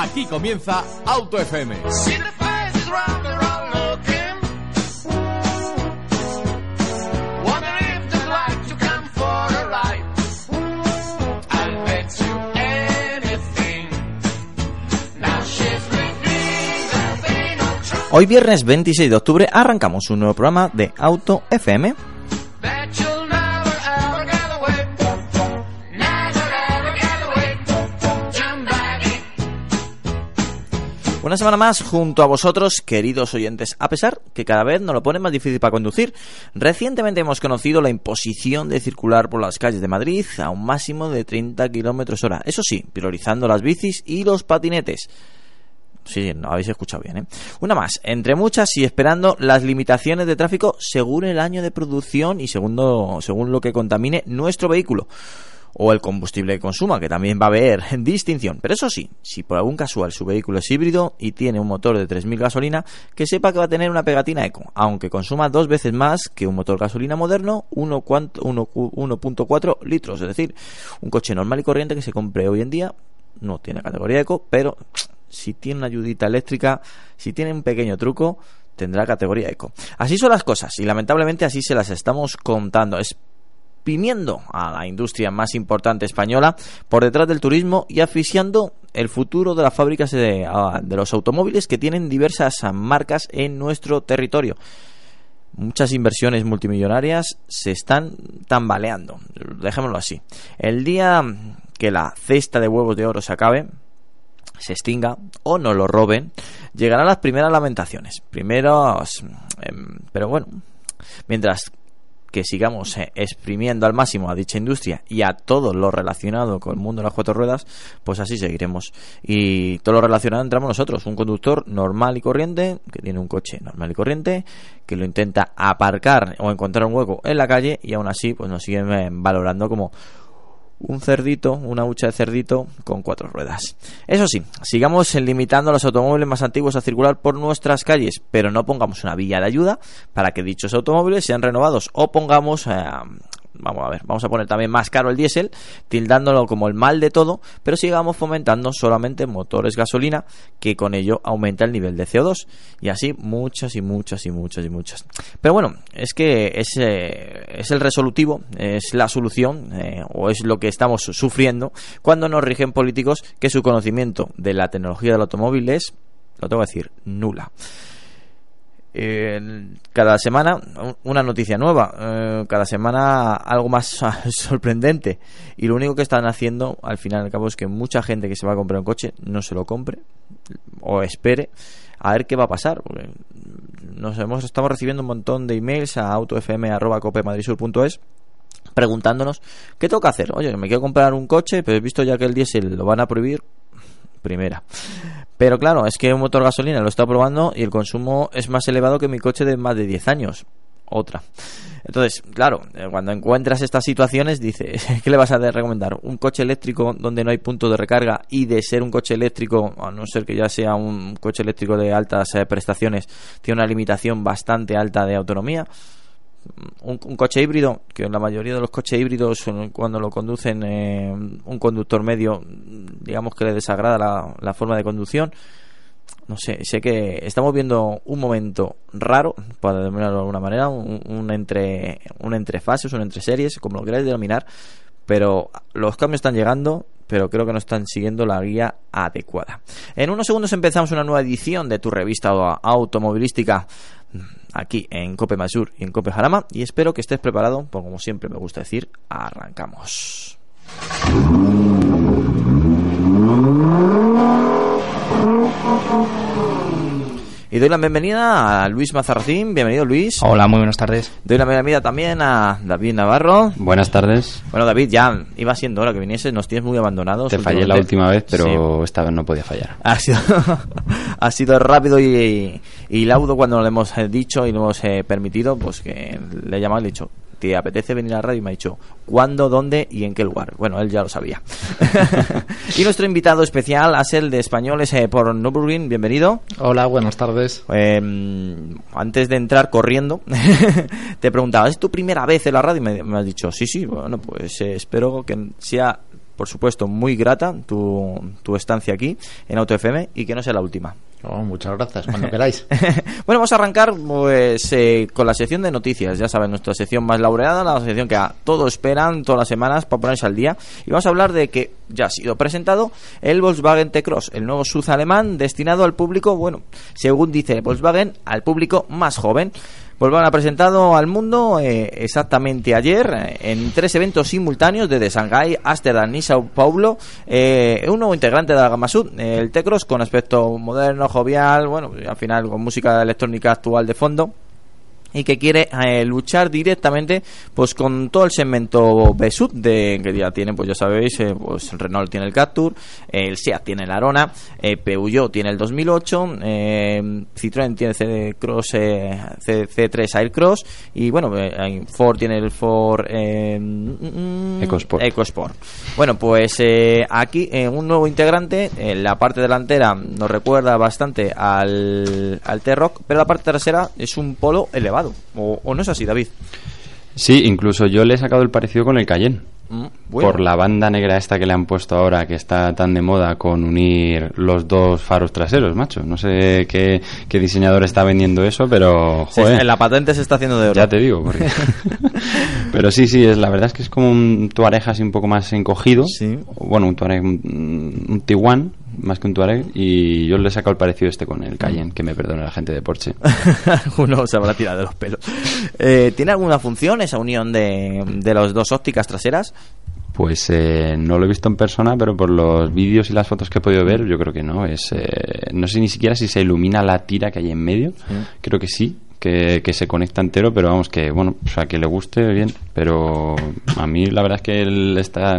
Aquí comienza Auto FM. Hoy viernes 26 de octubre arrancamos un nuevo programa de Auto FM. Una semana más junto a vosotros, queridos oyentes, a pesar que cada vez nos lo pone más difícil para conducir. Recientemente hemos conocido la imposición de circular por las calles de Madrid a un máximo de 30 kilómetros hora. Eso sí, priorizando las bicis y los patinetes. Sí, no habéis escuchado bien, ¿eh? Una más, entre muchas y esperando las limitaciones de tráfico según el año de producción y segundo, según lo que contamine nuestro vehículo o el combustible que consuma, que también va a haber distinción. Pero eso sí, si por algún casual su vehículo es híbrido y tiene un motor de 3.000 gasolina, que sepa que va a tener una pegatina eco, aunque consuma dos veces más que un motor gasolina moderno, 1.4 litros. Es decir, un coche normal y corriente que se compre hoy en día no tiene categoría eco, pero si tiene una ayudita eléctrica, si tiene un pequeño truco, tendrá categoría eco. Así son las cosas y lamentablemente así se las estamos contando. Exprimiendo a la industria más importante española por detrás del turismo y asfixiando el futuro de las fábricas de, de los automóviles que tienen diversas marcas en nuestro territorio muchas inversiones multimillonarias se están tambaleando. Dejémoslo así. El día que la cesta de huevos de oro se acabe, se extinga o no lo roben, llegarán las primeras lamentaciones. Primeros, em, pero bueno, mientras que sigamos eh, exprimiendo al máximo a dicha industria y a todo lo relacionado con el mundo de las cuatro ruedas, pues así seguiremos. Y todo lo relacionado entramos nosotros, un conductor normal y corriente, que tiene un coche normal y corriente, que lo intenta aparcar o encontrar un hueco en la calle y aún así pues nos siguen eh, valorando como un cerdito, una hucha de cerdito con cuatro ruedas. Eso sí, sigamos limitando a los automóviles más antiguos a circular por nuestras calles, pero no pongamos una vía de ayuda para que dichos automóviles sean renovados o pongamos eh, vamos a ver, vamos a poner también más caro el diésel, tildándolo como el mal de todo, pero sigamos fomentando solamente motores gasolina, que con ello aumenta el nivel de CO2. Y así muchas y muchas y muchas y muchas. Pero bueno, es que es, eh, es el resolutivo, es la solución, eh, o es lo que estamos sufriendo cuando nos rigen políticos que su conocimiento de la tecnología del automóvil es, lo tengo que decir, nula cada semana una noticia nueva, eh, cada semana algo más sorprendente. Y lo único que están haciendo, al final y al cabo, es que mucha gente que se va a comprar un coche no se lo compre o espere a ver qué va a pasar. nos hemos, estamos recibiendo un montón de emails a autofm.copemadrisur.es preguntándonos qué toca hacer. Oye, me quiero comprar un coche, pero he visto ya que el diésel lo van a prohibir. Primera. Pero claro, es que un motor gasolina lo está probando y el consumo es más elevado que mi coche de más de 10 años. Otra. Entonces, claro, eh, cuando encuentras estas situaciones, dices, ¿qué le vas a recomendar? ¿Un coche eléctrico donde no hay punto de recarga y de ser un coche eléctrico, a no ser que ya sea un coche eléctrico de altas eh, prestaciones, tiene una limitación bastante alta de autonomía? Un, coche híbrido, que la mayoría de los coches híbridos, cuando lo conducen eh, un conductor medio, digamos que le desagrada la, forma de conducción. No sé, sé que estamos viendo un momento raro, para denominarlo de alguna manera, un, entre un entre fases, un entre series, como lo queráis denominar, pero los cambios están llegando, pero creo que no están siguiendo la guía adecuada. En unos segundos empezamos una nueva edición de tu revista automovilística aquí en Cope Masur y en Cope Jarama y espero que estés preparado, porque como siempre me gusta decir, arrancamos. Y doy la bienvenida a Luis Mazarracín. Bienvenido, Luis. Hola, muy buenas tardes. Doy la bienvenida también a David Navarro. Buenas tardes. Bueno, David, ya iba siendo hora que viniese. Nos tienes muy abandonados. Te fallé la última vez, pero esta vez no podía fallar. Ha sido, ha sido rápido y, y, laudo cuando le hemos dicho y le hemos eh, permitido, pues que le he llamado y le he dicho, ¿te apetece venir a la radio? Y me ha dicho, ¿cuándo, dónde y en qué lugar? Bueno, él ya lo sabía. y nuestro invitado especial es el de Españoles eh, por Nürburgring. Bienvenido. Hola, buenas tardes. Eh, antes de entrar corriendo, te preguntaba, ¿es tu primera vez en la radio? Y me, me has dicho, sí, sí, bueno, pues eh, espero que sea por supuesto, muy grata tu, tu estancia aquí en Auto FM y que no sea la última. Oh, muchas gracias, cuando queráis. bueno, vamos a arrancar pues eh, con la sección de noticias. Ya saben, nuestra sección más laureada, la sección que a todos esperan todas las semanas para ponerse al día. Y vamos a hablar de que ya ha sido presentado el Volkswagen T-Cross, el nuevo SUV alemán destinado al público, bueno, según dice Volkswagen, al público más joven. Volkswagen ha presentado al mundo eh, exactamente ayer en tres eventos simultáneos desde Shanghái, Ámsterdam y Sao Paulo. Eh, un nuevo integrante de la gama Sud, el T-Cross con aspecto moderno, jovial, bueno, al final con música electrónica actual de fondo y que quiere eh, luchar directamente pues con todo el segmento Besut de que ya tiene pues ya sabéis eh, pues Renault tiene el Captur el Seat tiene el Arona eh, Peugeot tiene el 2008 eh, Citroën tiene el Cross C, 3 Aircross y bueno Ford tiene el Ford mm, EcoSport. EcoSport bueno pues aquí un nuevo integrante en la parte delantera nos recuerda bastante al, al T-Rock pero la parte trasera es un polo elevado ¿O, no es así, David? Sí, incluso yo le he sacado el parecido con el Cayenne. Mm, Por la banda negra esta que le han puesto ahora, que está tan de moda con unir los dos faros traseros, macho. No sé qué, diseñador está vendiendo eso, pero... Joder, la patente se está haciendo de oro. Ya te digo. pero sí, sí, es, la verdad es que es como un Tuareg así un poco más encogido. Sí. Bueno, un Tuareg, un, un Tiguan, más que un Tuareg y yo le he sacado el parecido este con el Cayenne, que me perdone la gente de Porsche. Uno se habrá tirado de los pelos. Eh, ¿Tiene alguna función esa unión de, de las dos ópticas traseras? Pues eh, no lo he visto en persona, pero por los vídeos y las fotos que he podido ver, yo creo que no. Es, eh, no sé ni siquiera si se ilumina la tira que hay en medio. Creo que sí, que, que, se conecta entero, pero vamos, que bueno, o sea, que le guste bien. Pero a mí la verdad es que él está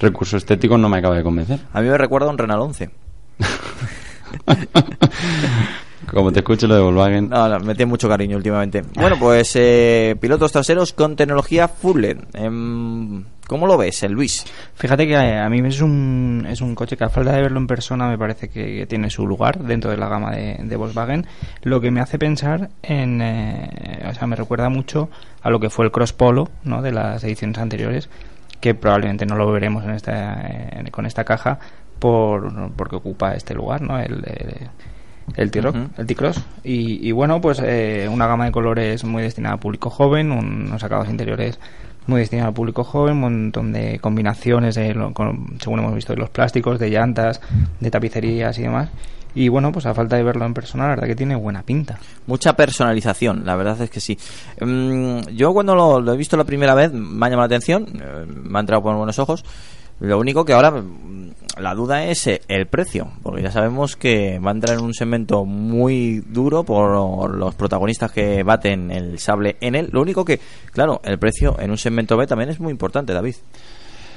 recurso estético no me acaba de convencer. A mí me recuerda a un Renault 11. Como te escucho lo de Volkswagen. No, no, me tiene mucho cariño últimamente. Bueno, pues eh, pilotos traseros con tecnología full LED. ¿Cómo lo ves, el Luis? Fíjate que a mí es un, es un coche que a falta de verlo en persona me parece que tiene su lugar dentro de la gama de, Volkswagen. Lo que me hace pensar en... Eh, o sea, me recuerda mucho a lo que fue el Cross Polo, ¿no? De las ediciones anteriores que probablemente no lo veremos en esta, con esta caja por, porque ocupa este lugar, ¿no? El, el, T-Rock, el T-Cross. Y, bueno, pues eh, una gama de colores muy destinada al público joven, unos acabados interiores muy destinados al público joven, un montón de combinaciones, de, según hemos visto, de los plásticos, de llantas, de tapicerías y demás. Y bueno, pues a falta de verlo en persona, la verdad que tiene buena pinta. Mucha personalización, la verdad es que sí. Mm, yo cuando lo, he visto la primera vez me ha llamado la atención, eh, me ha entrado por buenos ojos. Lo único que ahora mm, la duda es eh, el precio, porque ya sabemos que va a entrar en un segmento muy duro por los protagonistas que baten el sable en él. Lo único que, claro, el precio en un segmento B también es muy importante, David.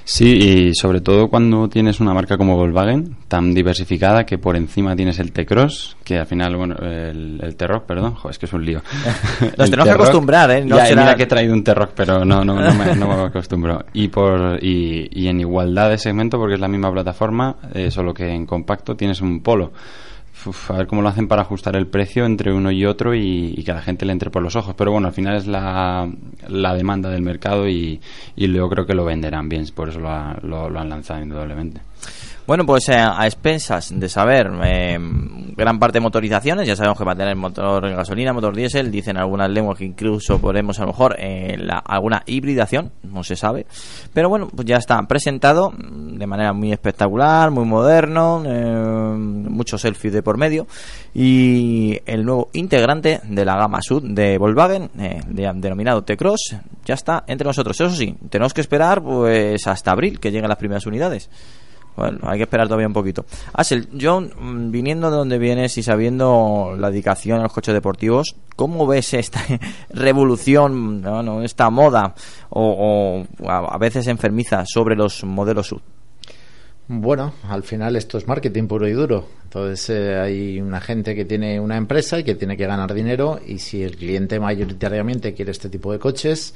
Sí, y sobre todo cuando tienes una marca como Volkswagen, tan diversificada que por encima tienes el T-Cross, que al final, bueno, el, el T-Rock, perdón, es que es un lío. Nos tenemos que acostumbrar, ¿eh? No ya, será... que he traído un T-Rock, pero no, no, no, me, no me acostumbro. Y, por, y, y, en igualdad de segmento, porque es la misma plataforma, eh, solo que en compacto tienes un Polo a ver cómo lo hacen para ajustar el precio entre uno y otro y, que a la gente le entre por los ojos. Pero bueno, al final es la, la demanda del mercado y, y yo creo que lo venderán bien, por eso lo, lo han lanzado indudablemente. Bueno, pues eh, a expensas de saber eh, gran parte de motorizaciones, ya sabemos que va a tener motor gasolina, motor diésel, dicen algunas lenguas que incluso podemos a lo mejor eh, alguna hibridación, no se sabe, pero bueno, pues ya está presentado de manera muy espectacular, muy moderno, muchos selfies de por medio y el nuevo integrante de la gama Sud de Volkswagen, denominado T-Cross, ya está entre nosotros. Eso sí, tenemos que esperar pues hasta abril que lleguen las primeras unidades. Bueno, hay que esperar todavía un poquito. Asel, John, mm, viniendo de donde vienes y sabiendo la dedicación a los coches deportivos, ¿cómo ves esta revolución, esta moda o, a veces enfermiza sobre los modelos sub? Bueno, al final esto es marketing puro y duro. Entonces eh, hay una gente que tiene una empresa y que tiene que ganar dinero y si el cliente mayoritariamente quiere este tipo de coches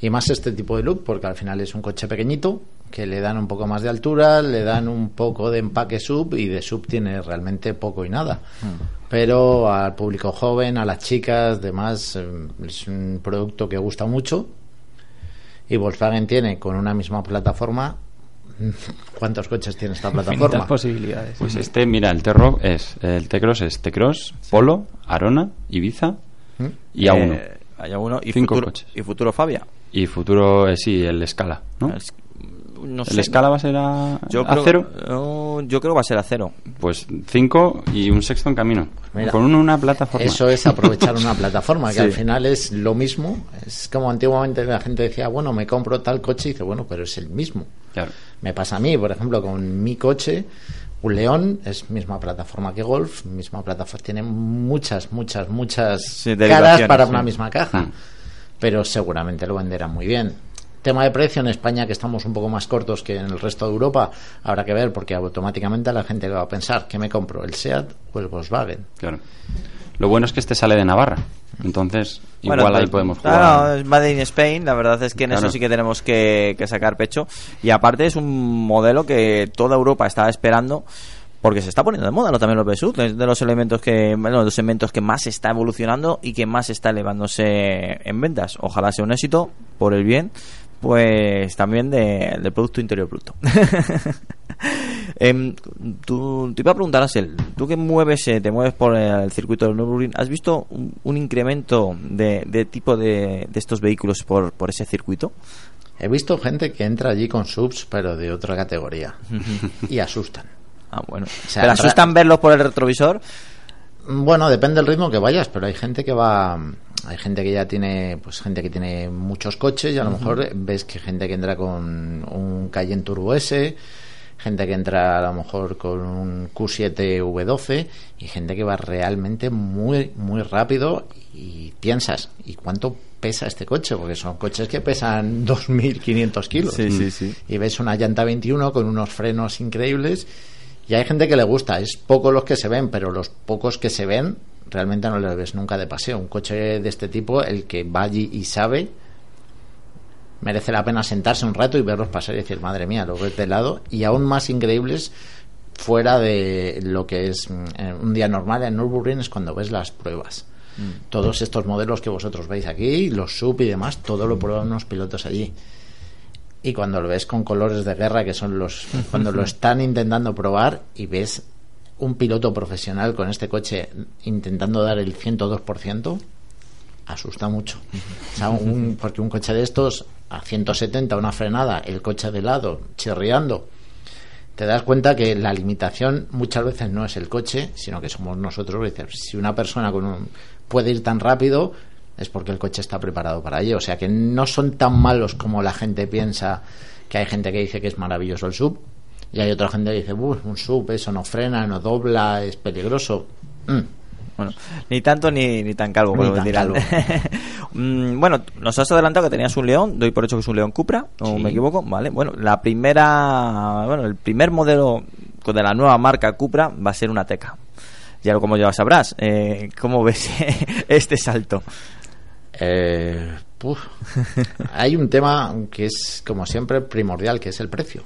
y más este tipo de look, porque al final es un coche pequeñito que le dan un poco más de altura, le dan un poco de empaque sub y de sub tiene realmente poco y nada. Pero al público joven, a las chicas, demás, eh, es un producto que gusta mucho y Volkswagen tiene con una misma plataforma ¿Cuántos coches tiene esta Infinitas plataforma? posibilidades. Pues este, mira, el T-Roc es, el T-Cross es T-Cross, Polo, Arona, Ibiza y A1. Eh, hay A1 y Cinco futuro, coches. y futuro Fabia. Y futuro, eh, sí, el Scala, ¿no? Es- no ¿El sé. Scala va a ser a, yo a creo, cero? no, yo creo que va a ser a cero. Pues cinco y un sexto en camino. Mira, con una, una plataforma. Eso es aprovechar una plataforma, que Sí. al final es lo mismo. Es como antiguamente la gente decía, bueno, me compro tal coche y dice, bueno, pero es el mismo. Claro. Me pasa a mí, por ejemplo, con mi coche, un León es misma plataforma que Golf, misma plataforma, tiene muchas, muchas, muchas Sí, caras para sí. una misma caja, Mm. Pero seguramente lo venderán muy bien. Tema de precio en España, que estamos un poco más cortos que en el resto de Europa, habrá que ver, porque automáticamente la gente va a pensar, ¿qué me compro? ¿El SEAT o el Volkswagen? Claro. Lo bueno es que este sale de Navarra. Entonces, igual Bueno, ahí pues, podemos claro, jugar. es Made in Spain, la verdad es que en Claro. eso sí que tenemos que, que sacar pecho. Y aparte es un modelo que toda Europa estaba esperando porque se está poniendo de moda ¿no? también los BSUV, es de los elementos que bueno, de los elementos que más está evolucionando y que más está elevándose en ventas. Ojalá sea un éxito por el bien pues también de- del producto interior bruto. Em, tú, te iba a preguntar, Asel, tú que mueves, eh, te mueves por el circuito del Nürburgring, ¿has visto un, un incremento de, de tipo de, de estos vehículos por, por ese circuito? He visto gente que entra allí con subs, pero de otra categoría, y asustan. Ah, bueno. sea, ¿Pero asustan verlos por el retrovisor? Bueno, depende del ritmo que vayas, pero hay gente que va, hay gente que ya tiene, pues gente que tiene muchos coches y a lo mejor ves que gente que entra con un Cayenne Turbo S, gente que entra a lo mejor con un Q7 V12 y gente que va realmente muy muy rápido y piensas, ¿y cuánto pesa este coche? Porque son coches que pesan 2.500 kilos. Sí, sí, sí. Y ves una llanta 21 con unos frenos increíbles y hay gente que le gusta, es poco los que se ven, pero los pocos que se ven realmente no los ves nunca de paseo. Un coche de este tipo, el que va allí y sabe, merece la pena sentarse un rato y verlos pasar y decir, madre mía, lo ves de lado. Y aún más increíbles fuera de lo que es mm, un día normal en Nürburgring es cuando ves las pruebas. Todos estos modelos que vosotros veis aquí, los sub y demás, todo lo prueban unos pilotos allí. Y cuando lo ves con colores de guerra, que son los. cuando lo están intentando probar y ves un piloto profesional con este coche intentando dar el 102%, asusta mucho. O sea, un- porque un coche de estos a 170, una frenada, el coche de lado, chirriando, te das cuenta que la limitación muchas veces no es el coche, sino que somos nosotros. Si una persona con un, puede ir tan rápido, es porque el coche está preparado para ello. O sea que no son tan malos como la gente piensa, que hay gente que dice que es maravilloso el sub, y hay otra gente que dice, "Uf, un sub, eso no frena, no dobla, es peligroso. Mm. Bueno, ni tanto ni, ni tan calvo, Ni tan calvo. Mm, bueno, nos has adelantado que tenías un León, doy por hecho que es un León Cupra, o Sí. me equivoco, vale. Bueno, la primera, bueno, el primer modelo de la nueva marca Cupra va a ser una Teca. Ya como ya sabrás, eh, ¿cómo ves este salto? Eh, puf. Hay un tema que es, como siempre, primordial, que es el precio.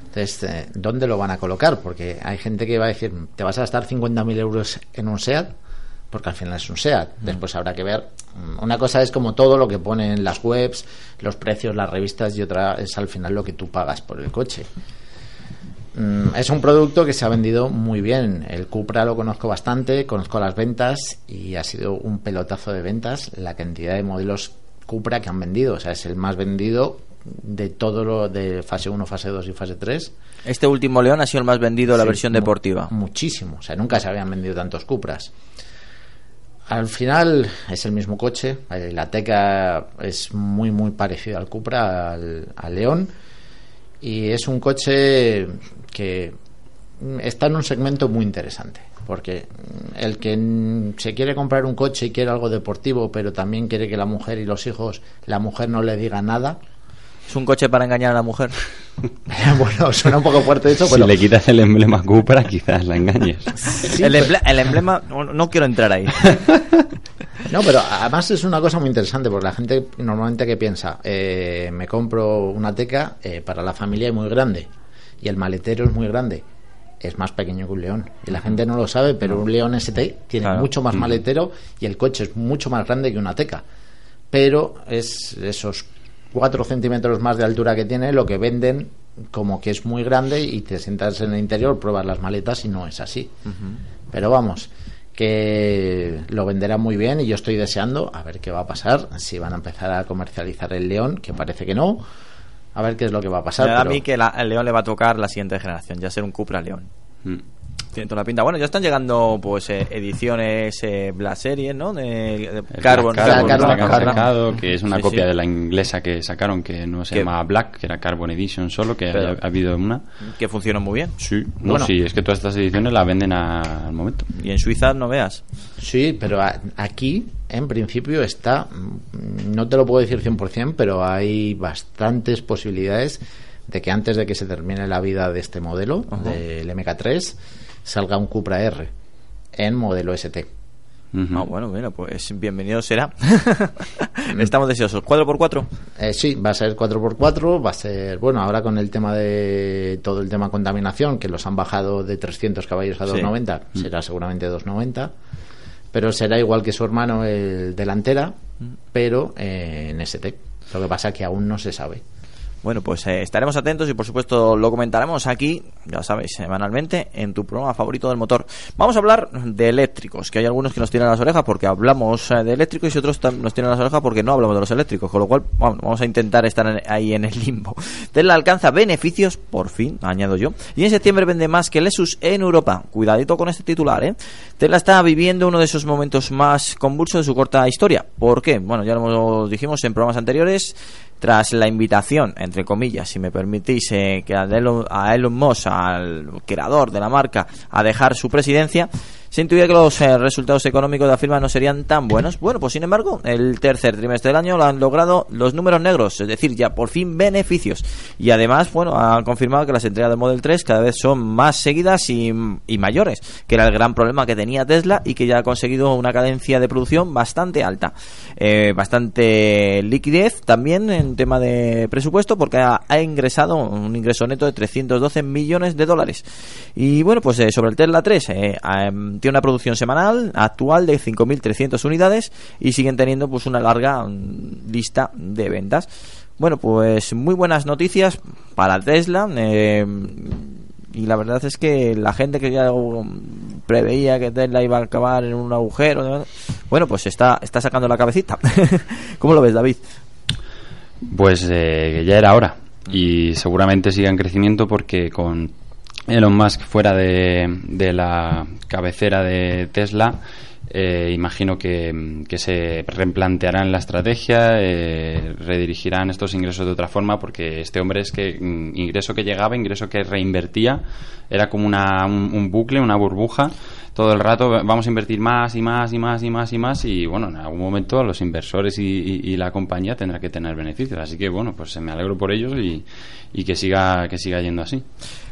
Entonces, eh, ¿dónde lo van a colocar? Porque hay gente que va a decir, te vas a gastar 50.000 euros en un SEAT, porque al final es un SEAT. Después habrá que ver. mm, Una cosa es como todo lo que ponen las webs, los precios, las revistas, y otra es al final lo que tú pagas por el coche. Mm, Es un producto que se ha vendido muy bien. El Cupra lo conozco bastante, conozco las ventas y ha sido un pelotazo de ventas la cantidad de modelos Cupra que han vendido. O sea, es el más vendido de todo lo de fase 1, fase 2 y fase 3. Este último León ha sido el más vendido de la versión deportiva. Muchísimo. O sea, nunca se habían vendido tantos Cupras. Al final es el mismo coche. eh, La Teca es muy, muy parecida al Cupra, al, al León. Y es un coche que está en un segmento muy interesante. Porque el que mm, se quiere comprar un coche y quiere algo deportivo, pero también quiere que la mujer y los hijos, la mujer no le diga nada, ¿Es un coche para engañar a la mujer? bueno, suena un poco fuerte eso, Si pero le quitas el emblema Cupra, quizás la engañes. el, emble- el emblema, no, no quiero entrar ahí. no, pero además es una cosa muy interesante porque la gente normalmente que piensa, eh, me compro una teca eh, para la familia es muy grande y el maletero es muy grande. Es más pequeño que un león. Y la gente no lo sabe, pero un león ST tiene Claro. mucho más maletero y el coche es mucho más grande que una teca. Pero es esos 4 centímetros más de altura que tiene lo que venden como que es muy grande y te sientas en el interior, pruebas las maletas y no es así. Pero vamos, que lo venderán muy bien y yo estoy deseando a ver qué va a pasar, si van a empezar a comercializar el León, que parece que no, a ver qué es lo que va a Me pasar. da a pero- mí que la- el León le va a tocar la siguiente generación, ya ser un Cupra León. Mm. Tiene toda la pinta. Bueno, ya están llegando pues eh, ediciones eh, Black Series, ¿no? De, de Carbon, Carbon, Carbon, Carbon, que sacado, es una Sí, copia sí. de la inglesa que sacaron, que no se Que- llama Black, que era Carbon Edition solo, que Pero- ha, ha habido una. que funcionan muy bien. Sí, no, Bueno. sí, es que todas estas ediciones las venden a- al momento. Y en Suiza no veas. Sí, pero a- aquí en principio está, no te lo puedo decir 100%, pero hay bastantes posibilidades de que antes de que se termine la vida de este modelo, del MK3, salga un Cupra R en modelo ST. Ujú. Ah, bueno, mira, pues bienvenido será. Estamos deseosos. ¿4x4? Eh, sí, va a ser 4x4, va a ser, bueno, ahora con el tema de todo el tema contaminación, que los han bajado de 300 caballos a Sí. 290, será seguramente 290, pero será igual que su hermano el delantera, pero eh, en ST. Lo que pasa es que aún no se sabe. Bueno, pues eh, estaremos atentos y por supuesto lo comentaremos aquí, ya sabéis, semanalmente en tu programa favorito del motor. Vamos a hablar de eléctricos, que hay algunos que nos tiran las orejas porque hablamos eh, de eléctricos y otros nos tiran las orejas porque no hablamos de los eléctricos, con lo cual bueno, vamos a intentar estar ahí en el limbo. Tesla alcanza beneficios, por fin, añado yo, y en septiembre vende más que Lexus en Europa. Cuidadito con este titular, ¿eh? Tesla está viviendo uno de esos momentos más convulsos de su corta historia. ¿Por qué? Bueno, ya lo dijimos en programas anteriores tras la invitación, entre comillas, si me permitís, eh, que a Elon, a Elon Musk, al creador de la marca, a dejar su presidencia, se intuía que los eh, resultados económicos de la firma no serían tan buenos. Bueno, pues sin embargo, el tercer trimestre del año lo han logrado los números negros, es decir, ya por fin beneficios. Y además, bueno, han confirmado que las entregas del Model 3 cada vez son más seguidas y, y mayores, que era el gran problema que tenía Tesla y que ya ha conseguido una cadencia de producción bastante alta. Eh, bastante liquidez también en tema de presupuesto porque ha, ingresado un ingreso neto de 312 millones de dólares. Y bueno, pues eh, sobre el Tesla 3, eh, em, tiene una producción semanal actual de 5.300 unidades y siguen teniendo pues una larga mm, lista de ventas. Bueno, pues muy buenas noticias para Tesla. eh, y la verdad es que la gente que ya um, preveía que Tesla iba a acabar en un agujero, bueno, pues está, está sacando la cabecita. ¿Cómo lo ves, David? Pues eh, ya era hora. Y seguramente siga en crecimiento porque con Elon Musk fuera de, de la cabecera de Tesla, eh, imagino que, que se replantearán la estrategia, eh, redirigirán estos ingresos de otra forma, porque este hombre es que mm, ingreso que llegaba, ingreso que reinvertía, era como una, un, bucle, una burbuja. Todo el rato vamos a invertir más y más y más y más y más y bueno, en algún momento los inversores y, y- y la compañía tendrá que tener beneficios. Así que bueno, pues me alegro por ellos y, y que siga que siga yendo así.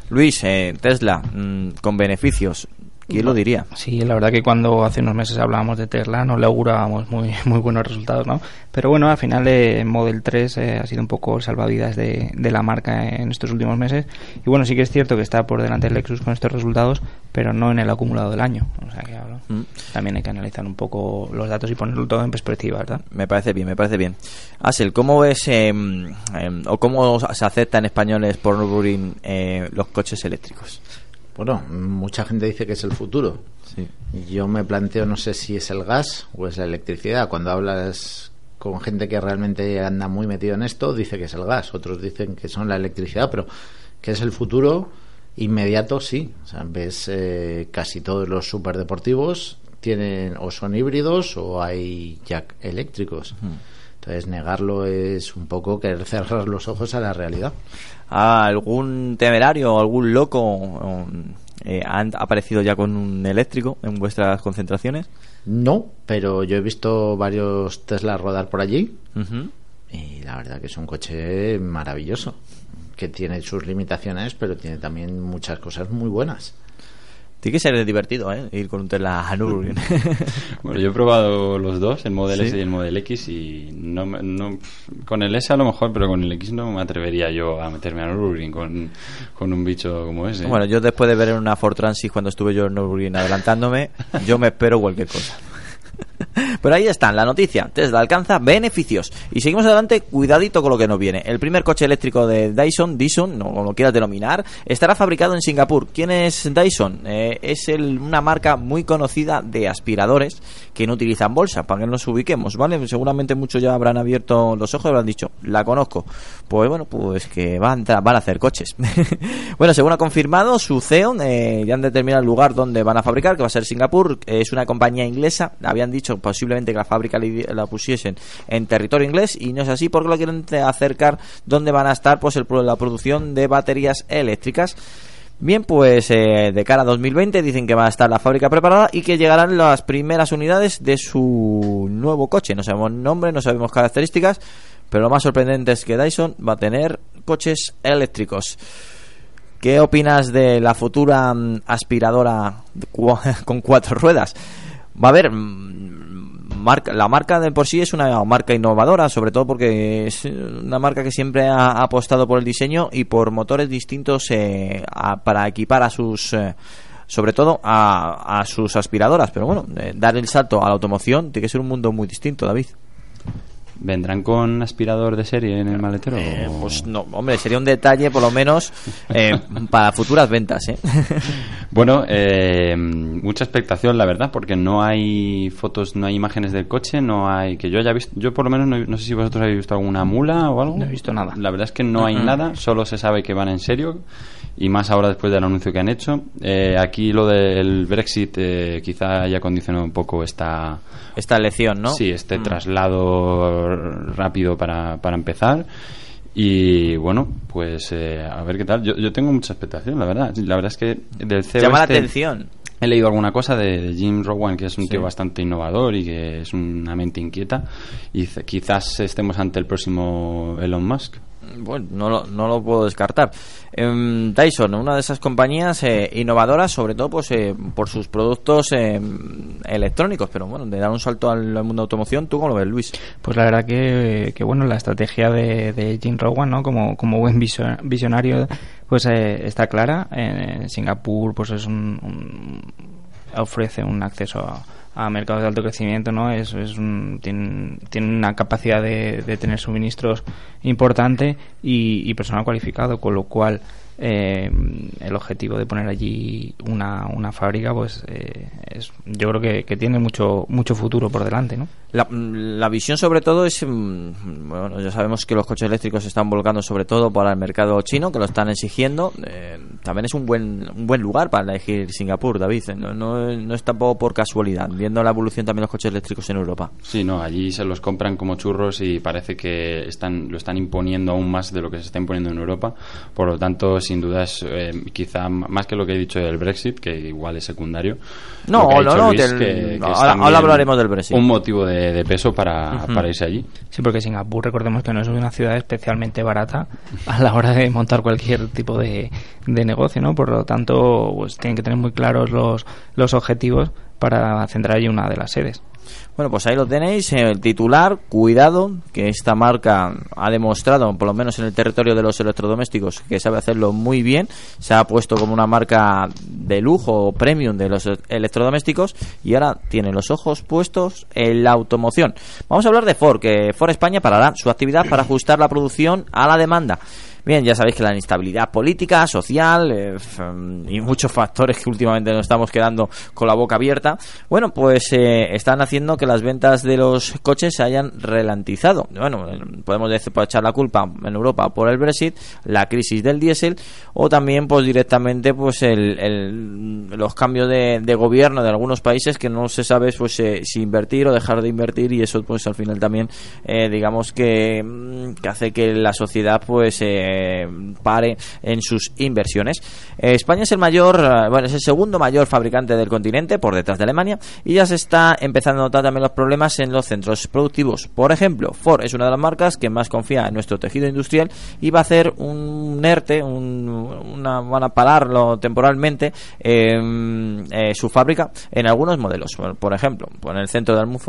Luis, eh, Tesla, mm, con beneficios, ¿quién lo diría? Sí, la verdad que cuando hace unos meses hablábamos de Tesla no le augurábamos muy, muy buenos resultados, ¿no? Pero bueno, al final eh, Model 3 eh, ha sido un poco el salvavidas de, de la marca en estos últimos meses. Y bueno, sí que es cierto que está por delante del Lexus con estos resultados, pero no en el acumulado del año. O sea que ahora Mm. también hay que analizar un poco los datos y ponerlo todo en perspectiva, ¿verdad? Me parece bien, me parece bien. Asel, ¿cómo ves em, em, o cómo se acepta en españoles por Nürburgring eh, los coches eléctricos? Bueno, mucha gente dice que es el futuro. Sí. Yo me planteo, no sé si es el gas o es la electricidad. Cuando hablas con gente que realmente anda muy metido en esto, dice que es el gas. Otros dicen que son la electricidad, pero que es el futuro inmediato, sí. O sea, ves eh, casi todos los superdeportivos tienen o son híbridos o hay jack eléctricos. Entonces negarlo es un poco querer cerrar los ojos a la realidad. ¿Algún temerario o algún loco eh, han aparecido ya con un eléctrico en vuestras concentraciones? No, pero yo he visto varios Tesla rodar por allí y la verdad que es un coche maravilloso, que tiene sus limitaciones, pero tiene también muchas cosas muy buenas. Tiene que ser divertido, ¿eh? Ir con un Tesla a Nürburgring. Bueno, yo he probado los dos, el Model Sí. S y el Model X, y no, no, con el S a lo mejor, pero con el X no me atrevería yo a meterme a Nürburgring con, con un bicho como ese. Bueno, yo después de ver en una Ford Transit cuando estuve yo en Nürburgring adelantándome, yo me espero cualquier cosa. Pero ahí están, la noticia. Tesla alcanza beneficios. Y seguimos adelante, cuidadito con lo que nos viene. El primer coche eléctrico de Dyson, Dyson, no como lo quieras denominar, estará fabricado en Singapur. ¿Quién es Dyson? Eh, es el- una marca muy conocida de aspiradores que no utilizan bolsa, para que nos ubiquemos, ¿vale? Seguramente muchos ya habrán abierto los ojos y habrán dicho, la conozco. Pues bueno, pues que van, a- van a hacer coches. bueno, según ha confirmado su CEO, eh, ya han determinado el lugar donde van a fabricar, que va a ser Singapur. Es una compañía inglesa. Habían dicho posiblemente que la fábrica la- pusiesen en territorio inglés y no es así porque lo quieren acercar donde van a estar pues el, la producción de baterías eléctricas. Bien, pues eh, de cara a 2020 dicen que va a estar la fábrica preparada y que llegarán las primeras unidades de su nuevo coche. No sabemos nombre, no sabemos características, pero lo más sorprendente es que Dyson va a tener coches eléctricos. ¿Qué opinas de la futura mm, aspiradora con cuatro ruedas? Va a haber mm, marca, la marca de por sí es una marca innovadora, sobre todo porque es una marca que siempre ha apostado por el diseño y por motores distintos eh, para equipar a sus eh, sobre todo a, a sus aspiradoras, pero bueno, eh, dar el salto a la automoción tiene que ser un mundo muy distinto, David. ¿Vendrán con aspirador de serie en el maletero? Eh, o- pues no, hombre, sería un detalle por lo menos eh, para futuras ventas, ¿eh? Bueno, eh, mucha expectación, la verdad, porque no hay fotos, no hay imágenes del coche, no hay que yo haya visto, yo por lo menos no, no sé si vosotros habéis visto alguna mula o algo. No he visto nada. La verdad es que no hay nada, solo se sabe que van en serio y más ahora después del anuncio que han hecho. Eh, aquí lo del Brexit eh, quizá haya condicionado un poco esta Esta lección, ¿no? Sí, este Mm. traslado rápido para, para empezar. Y bueno, pues eh, a ver qué tal. Yo, yo tengo mucha expectación, la verdad. La verdad es que del CEO Llama la este- atención. He leído alguna cosa de, de Jim Rowan, que es un Sí. tío bastante innovador y que es una mente inquieta. Y quizás estemos ante el próximo Elon Musk. Bueno, no lo, no lo puedo descartar. Em, Dyson, una de esas compañías eh, innovadoras, sobre todo pues eh, por sus productos eh, electrónicos, pero bueno, de dar un salto al, mundo de automoción, ¿tú cómo lo ves, Luis? Pues la verdad que, que bueno, la estrategia de, Jim Rowan, ¿no? Como, como buen visio- visionario, pues eh, está clara. En Singapur, pues es un, un- ofrece un acceso a, a mercados de alto crecimiento, ¿no? Es, es un, tiene, tiene una capacidad de, de tener suministros importante y, y personal cualificado, con lo cual eh, el objetivo de poner allí una, una fábrica, pues eh, es, yo creo que, que tiene mucho mucho futuro por delante, ¿no? La, la visión sobre todo es, mm, bueno, ya sabemos que los coches eléctricos se están volcando sobre todo para el mercado chino, que lo están exigiendo. Eh, también es un buen, un buen lugar para elegir Singapur, David. No, no, no es tampoco por casualidad, viendo la evolución también de los coches eléctricos en Europa. Sí, no, allí se los compran como churros y parece que están lo están imponiendo aún más de lo que se está imponiendo en Europa. Por lo tanto, sin duda es eh, quizá más que lo que he dicho del Brexit, que igual es secundario. No, lo que ha no, no, Luis, del- que- ahora- hablaremos del Brexit. Un motivo de, de peso para irse allí. Sí, porque Singapur, recordemos que no es una ciudad especialmente barata a la hora de montar cualquier tipo de, de negocio, ¿no? Por lo tanto, pues tienen que tener muy claros los, los objetivos para centrar allí una de las sedes. Bueno, pues ahí lo tenéis, el titular, cuidado, que esta marca ha demostrado, por lo menos en el territorio de los electrodomésticos, que sabe hacerlo muy bien, se ha puesto como una marca de lujo o premium de los electrodomésticos y ahora tiene los ojos puestos en la automoción. Vamos a hablar de Ford, que Ford España parará su actividad para ajustar la producción a la demanda. Bien, ya sabéis que la inestabilidad política, social eh, y muchos factores que últimamente nos estamos quedando con la boca abierta, bueno, pues eh, están haciendo que las ventas de los coches se hayan ralentizado. Bueno, podemos decir, echar la culpa en Europa por el Brexit, la crisis del diésel o también pues directamente pues el, los cambios de, de gobierno de algunos países que no se sabe pues eh, si invertir o dejar de invertir y eso pues al final también eh, digamos que, mm, que hace que la sociedad pues eh, pare en sus inversiones. Eh, España es el mayor, eh, bueno, es el segundo mayor fabricante del continente por detrás de Alemania y ya se está empezando a notar también los problemas en los centros productivos. Por ejemplo, Ford es una de las marcas que más confía en nuestro tejido industrial y va a hacer un ERTE, un, una, van a pararlo temporalmente eh, eh, su fábrica en algunos modelos. Por, ejemplo, en el centro de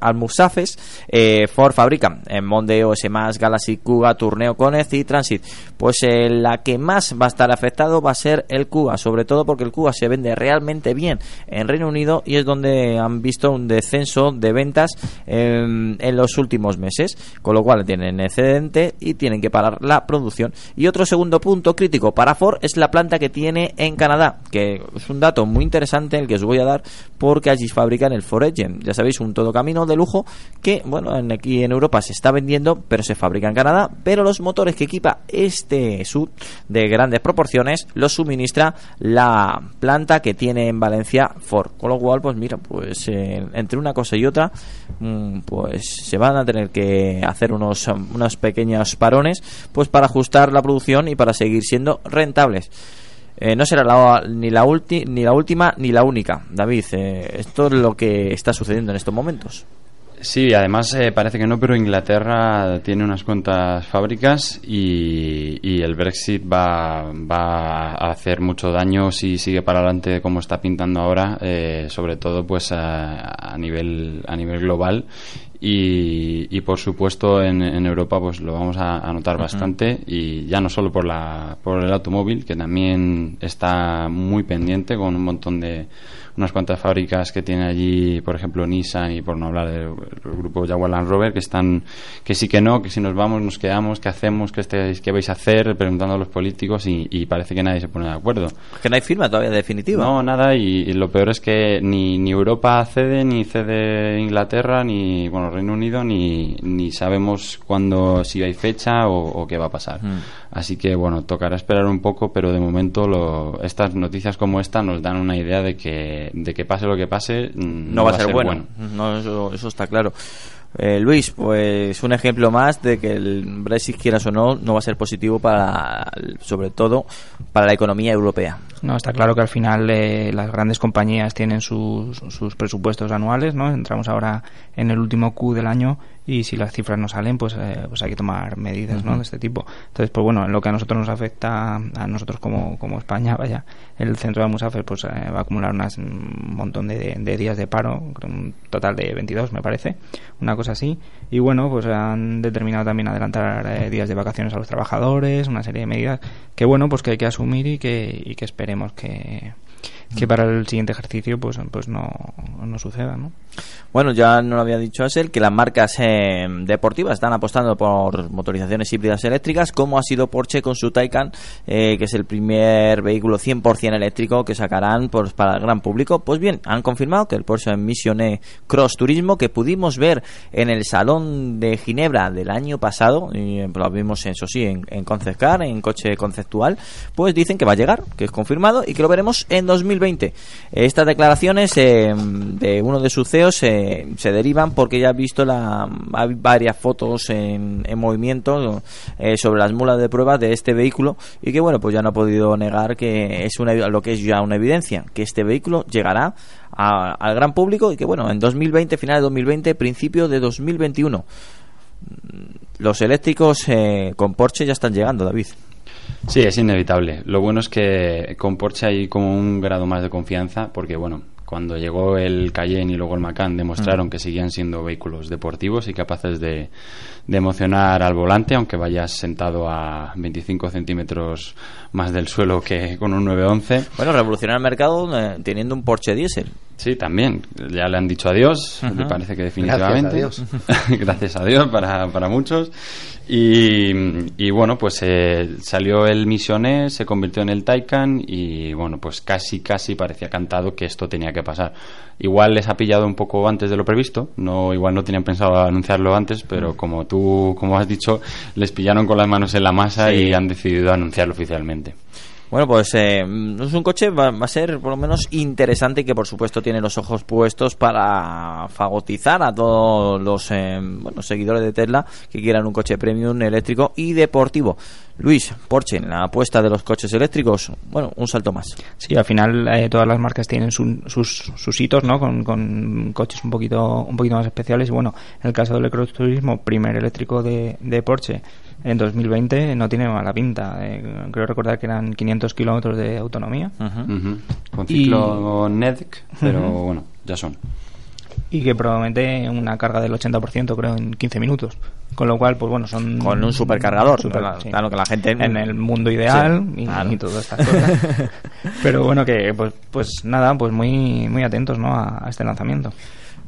Almusafes, eh, Ford fabrica en Mondeo, S+, Galaxy, Kuga, Tourneo, Connect y Transit. Pues eh, la que más va a estar afectado va a ser el Kuga, sobre todo porque el Kuga se vende realmente bien en Reino Unido y es donde han visto un descenso de ventas eh, en los últimos meses, con lo cual tienen excedente y tienen que parar la producción. Y otro segundo punto crítico para Ford es la planta que tiene en Canadá, que es un dato muy interesante el que os voy a dar porque allí fabrican el Ford. Ya sabéis, un todo camino de lujo que, bueno, en- aquí en Europa se está vendiendo, pero se fabrica en Canadá, pero los motores que equipa este SUV de grandes proporciones los suministra la planta que tiene en Valencia Ford. Con lo cual, pues mira, pues eh, entre una cosa y otra, mm, pues se van a tener que hacer unos, um, unos pequeños parones, pues para ajustar la producción y para seguir siendo rentables. Eh, no será la- ni, la ulti- ni la última ni la única, David. eh, esto es lo que está sucediendo en estos momentos. Sí, además eh, parece que no, pero Inglaterra tiene unas cuantas fábricas y, y el Brexit va, va a hacer mucho daño si sigue para adelante como está pintando ahora, eh, sobre todo pues a, a nivel a nivel global. Y, y por supuesto en, en Europa pues lo vamos a, a notar bastante. Y ya no solo por la por el automóvil que también está muy pendiente con un montón de unas cuantas fábricas que tiene allí por ejemplo Nissan y por no hablar del grupo Jaguar Land Rover que están que sí que no que si nos vamos nos quedamos qué hacemos qué estáis qué vais a hacer preguntando a los políticos y, y parece que nadie se pone de acuerdo Que no hay firma todavía definitiva. no, nada, y, y lo peor es que ni, ni Europa cede, ni cede Inglaterra, ni bueno Reino Unido, ni, ni sabemos cuándo, si hay fecha o, o qué va a pasar. Mm. Así que bueno, tocará esperar un poco, pero de momento lo, estas noticias como esta nos dan una idea de que, de que pase lo que pase, mm, no va a ser bueno. No, eso, eso está claro. Eh, Luis, pues un ejemplo más de que el Brexit, quieras o no, no va a ser positivo para, sobre todo, para la economía europea. No, está claro que al final eh, las grandes compañías tienen sus, sus presupuestos anuales, ¿no? Entramos ahora en el último Q del año y si las cifras no salen, pues, eh, pues hay que tomar medidas, ¿no? De este tipo. Entonces, pues bueno, en lo que a nosotros nos afecta, a nosotros como, como España, vaya, el centro de Musafer pues eh, va a acumular unas, un montón de, de días de paro, un total de 22 me parece, una cosa así. Y bueno, pues han determinado también adelantar eh, días de vacaciones a los trabajadores, una serie de medidas que bueno, pues que hay que asumir y que, y que esperemos que, que para el siguiente ejercicio pues, pues no, no suceda, ¿no? Bueno, ya no lo había dicho Asel, que las marcas eh, deportivas están apostando por motorizaciones híbridas eléctricas, como ha sido Porsche con su Taycan, eh, que es el primer vehículo 100% eléctrico que sacarán pues, para el gran público. Pues bien, han confirmado que el Porsche Mission E Cross Turismo, que pudimos ver en el Salón de Ginebra del año pasado, y eh, lo vimos, eso sí, en, en Concept Car, en coche conceptual, pues dicen que va a llegar, que es confirmado y que lo veremos en 2020. Estas declaraciones eh, de uno de sus CEOs eh, se derivan porque ya ha visto la, hay varias fotos en, en movimiento eh, sobre las mulas de prueba de este vehículo y que bueno pues ya no ha podido negar que es una, lo que es ya una evidencia que este vehículo llegará al gran público y que bueno en 2020 final de 2020 principio de 2021 los eléctricos eh, con Porsche ya están llegando David Sí, es inevitable. Lo bueno es que con Porsche hay como un grado más de confianza, porque bueno, cuando llegó el Cayenne y luego el Macan demostraron que seguían siendo vehículos deportivos y capaces de, de emocionar al volante, aunque vayas sentado a 25 centímetros más del suelo que con un 911. Bueno, revolucionar el mercado eh, teniendo un Porsche diésel. Sí, también. Ya le han dicho adiós, me parece que definitivamente. Gracias a Dios. Gracias a Dios para, para muchos. Y, y bueno, pues eh, salió el Misioné, se convirtió en el Taycan y bueno, pues casi, casi parecía cantado que esto tenía que pasar. Igual les ha pillado un poco antes de lo previsto, no igual no tenían pensado anunciarlo antes, pero como tú, como has dicho, les pillaron con las manos en la masa y han decidido anunciarlo oficialmente. Bueno, pues eh, es un coche, va, va a ser por lo menos interesante y que por supuesto tiene los ojos puestos para fagotizar a todos los eh, bueno, seguidores de Tesla que quieran un coche premium eléctrico y deportivo. Luis, Porsche, en la apuesta de los coches eléctricos, bueno, un salto más. Sí, al final eh, todas las marcas tienen su- sus, sus hitos, ¿no? Con, con coches un poquito un poquito más especiales. Y bueno, en el caso del Cross Turismo, primer eléctrico de, de Porsche en 2020 no tiene mala pinta. Eh, creo recordar que eran 500 kilómetros de autonomía. Con Y- ciclo NEDC, pero bueno, ya son. y que promete una carga del 80% creo en 15 minutos. Con lo cual, pues bueno, son... Con un supercargador, Super- claro, sí. claro que la gente... En el mundo ideal Sí, y, claro. y todas estas cosas. Pero bueno, que pues, pues nada, pues muy, muy atentos ¿no? a, a este lanzamiento.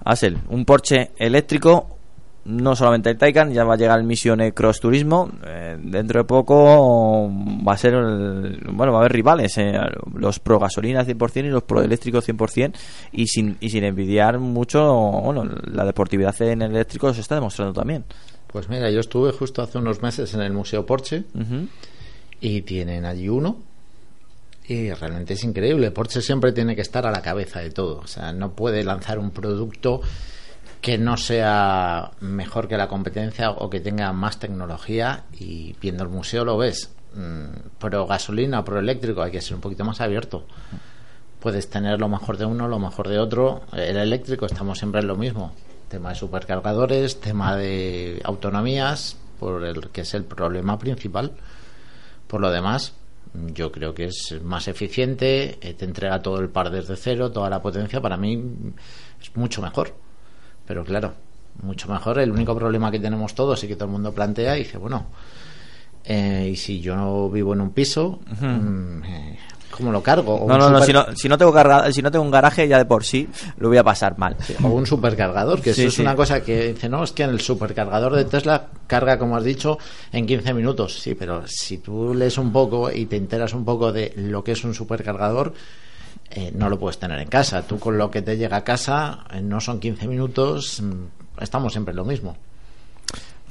Asel, un Porsche eléctrico, no solamente el Taycan, ya va a llegar el Missione Cross Turismo. eh, dentro de poco va a ser, el- bueno, va a haber rivales, eh, los pro gasolina 100% y los pro eléctricos 100%, y sin, y sin envidiar mucho, bueno, la deportividad en el eléctrico se está demostrando también. Pues mira, yo estuve justo hace unos meses en el Museo Porsche y tienen allí uno y realmente es increíble. Porsche siempre tiene que estar a la cabeza de todo. O sea, no puede lanzar un producto que no sea mejor que la competencia o que tenga más tecnología y viendo el museo lo ves. Mm, Pro gasolina, pro eléctrico, hay que ser un poquito más abierto. Puedes tener lo mejor de uno, lo mejor de otro. El eléctrico estamos siempre en lo mismo. Tema de supercargadores, tema de autonomías, por el que es el problema principal. Por lo demás, yo creo que es más eficiente, eh, te entrega todo el par desde cero, toda la potencia, para mí es mucho mejor. Pero claro, mucho mejor. El único problema que tenemos todos y que todo el mundo plantea, y dice, bueno, eh, y si yo no vivo en un piso, eh, ¿cómo lo cargo? O No, no, no, si no, si no tengo carga- si no tengo un garaje ya de por sí lo voy a pasar mal. o un supercargador, que Sí, eso es una cosa que dice, no, es que en el supercargador de Tesla carga, como has dicho, en 15 minutos. Sí, pero si tú lees un poco y te enteras un poco de lo que es un supercargador, eh, no lo puedes tener en casa. Tú con lo que te llega a casa, eh, no son 15 minutos, mm, estamos siempre en lo mismo.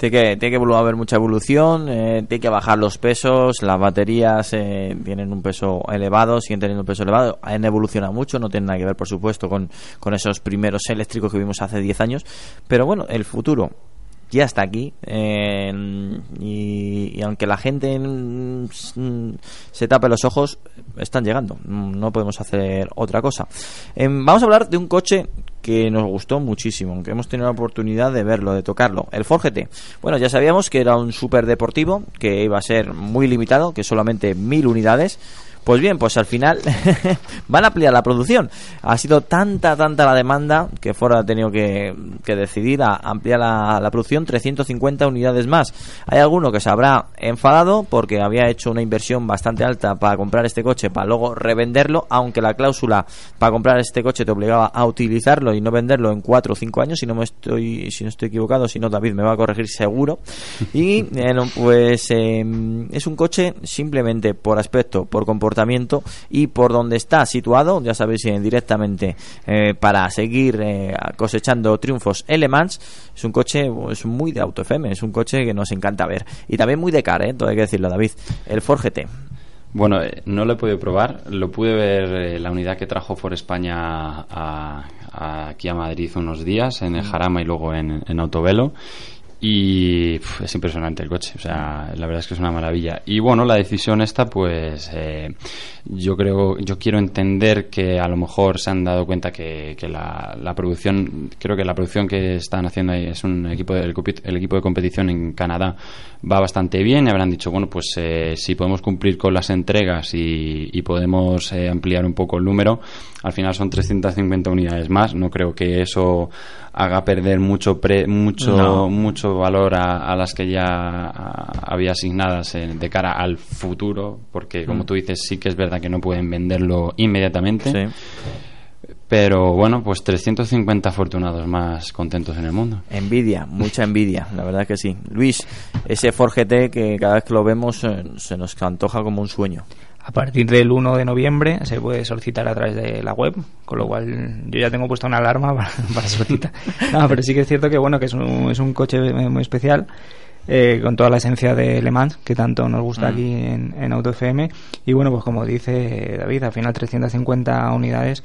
Tiene que, tiene que haber mucha evolución, eh, tiene que bajar los pesos, las baterías eh, tienen un peso elevado, siguen teniendo un peso elevado, han evolucionado mucho, no tienen nada que ver, por supuesto, con, con esos primeros eléctricos que vimos hace 10 años, pero bueno, el futuro ya está aquí eh, y, aunque la gente mm, se tape los ojos, están llegando, Mm, no podemos hacer otra cosa. Em, vamos a hablar de un coche que nos gustó muchísimo, aunque hemos tenido la oportunidad de verlo, de tocarlo, el Ford. Bueno, ya sabíamos que era un super deportivo, que iba a ser muy limitado, que solamente mil unidades. Pues bien, pues al final van a ampliar la producción. Ha sido tanta, tanta la demanda que Ford ha tenido que, decidir a ampliar la, producción 350 unidades más. Hay alguno que se habrá enfadado porque había hecho una inversión bastante alta para comprar este coche para luego revenderlo, aunque la cláusula para comprar este coche te obligaba a utilizarlo y no venderlo en 4 o 5 años, si no me estoy si no estoy equivocado, si no David me va a corregir seguro. Y pues eh, es un coche simplemente por aspecto, por comportamiento y por donde está situado, ya sabéis eh, directamente eh, para seguir eh, cosechando triunfos en Le Mans, es un coche es muy de auto FM, es un coche que nos encanta ver y también muy de cara, ¿eh? todo hay que decirlo David, el Ford GT. Bueno, eh, no lo he podido probar. Lo pude ver la unidad que trajo For España a- a- aquí a Madrid unos días, en el Jarama y luego en, en Autovelo. Y es impresionante el coche, o sea, la verdad es que es una maravilla. Y bueno, la decisión esta, pues eh, yo creo, yo quiero entender que a lo mejor se han dado cuenta que, que la, la producción, creo que la producción que están haciendo ahí es un equipo, copi- el equipo de competición en Canadá va bastante bien y habrán dicho, bueno, pues eh, si podemos cumplir con las entregas y, y podemos eh, ampliar un poco el número, al final son 350 unidades más, no creo que eso haga perder mucho pre- mucho No. mucho valor a, a las que ya había asignadas eh, de cara al futuro porque como Mm. tú dices sí que es verdad que no pueden venderlo inmediatamente Sí. Pero bueno, pues 350 afortunados más contentos en el mundo. Envidia, mucha envidia, la verdad que sí. Luis, ese Ford GT que cada vez que lo vemos eh, se nos antoja como un sueño. A partir del 1 de noviembre se puede solicitar a través de la web, con lo cual yo ya tengo puesta una alarma para, para solicitar. No, pero sí que es cierto que bueno que es un, es un coche muy especial. eh, con toda la esencia de Le Mans que tanto nos gusta Mm. aquí en, en Auto FM y bueno pues como dice David al final 350 unidades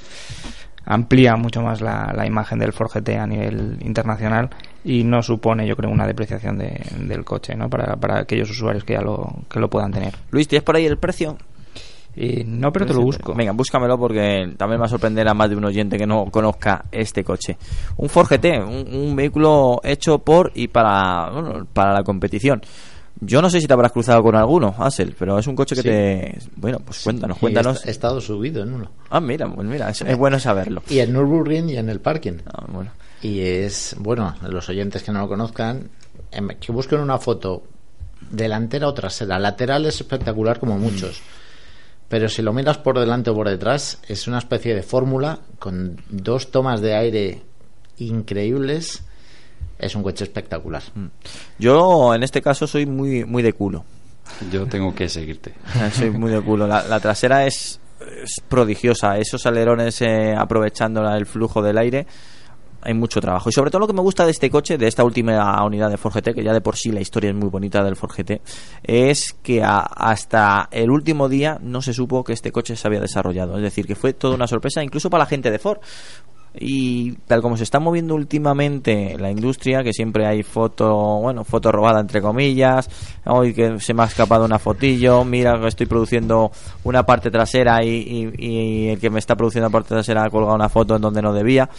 amplía mucho más la, la imagen del Ford GT a nivel internacional y no supone yo creo una depreciación de- del coche ¿no? para, para aquellos usuarios que ya lo, que lo puedan tener Luis, ¿tienes por ahí el precio? Y no pero te lo busco Venga, búscamelo porque también me va a sorprender a más de un oyente que no conozca este coche. Un Ford GT, un, un vehículo hecho por y para, bueno, para la competición. Yo no sé si te habrás cruzado con alguno, Ansel, pero es un coche que Sí. te... Bueno, pues cuéntanos, cuéntanos. He, estado subido en uno. Ah, mira, pues mira, es, es bueno saberlo. Y en Nürburgring y en el parking. Ah, bueno. Y es, bueno, los oyentes que no lo conozcan, em, que busquen una foto delantera o trasera. Lateral es espectacular como muchos. Pero si lo miras por delante o por detrás, es una especie de fórmula con dos tomas de aire increíbles. Es un coche espectacular. Yo en este caso soy muy, muy de culo. Yo tengo que seguirte. Soy muy de culo. La, la trasera es, es prodigiosa. Esos alerones eh, aprovechando el flujo del aire. Hay mucho trabajo. Y sobre todo lo que me gusta de este coche, de esta última unidad de Ford que ya de por sí la historia es muy bonita del Ford es que a- hasta el último día no se supo que este coche se había desarrollado. Es decir, que fue toda una sorpresa, incluso para la gente de Ford. Y tal como se está moviendo últimamente la industria, que siempre hay foto, bueno, foto robada entre comillas, hoy que se me ha escapado una fotillo, mira que estoy produciendo una parte trasera y, y- y el que me está produciendo la parte trasera ha colgado una foto en donde no debía.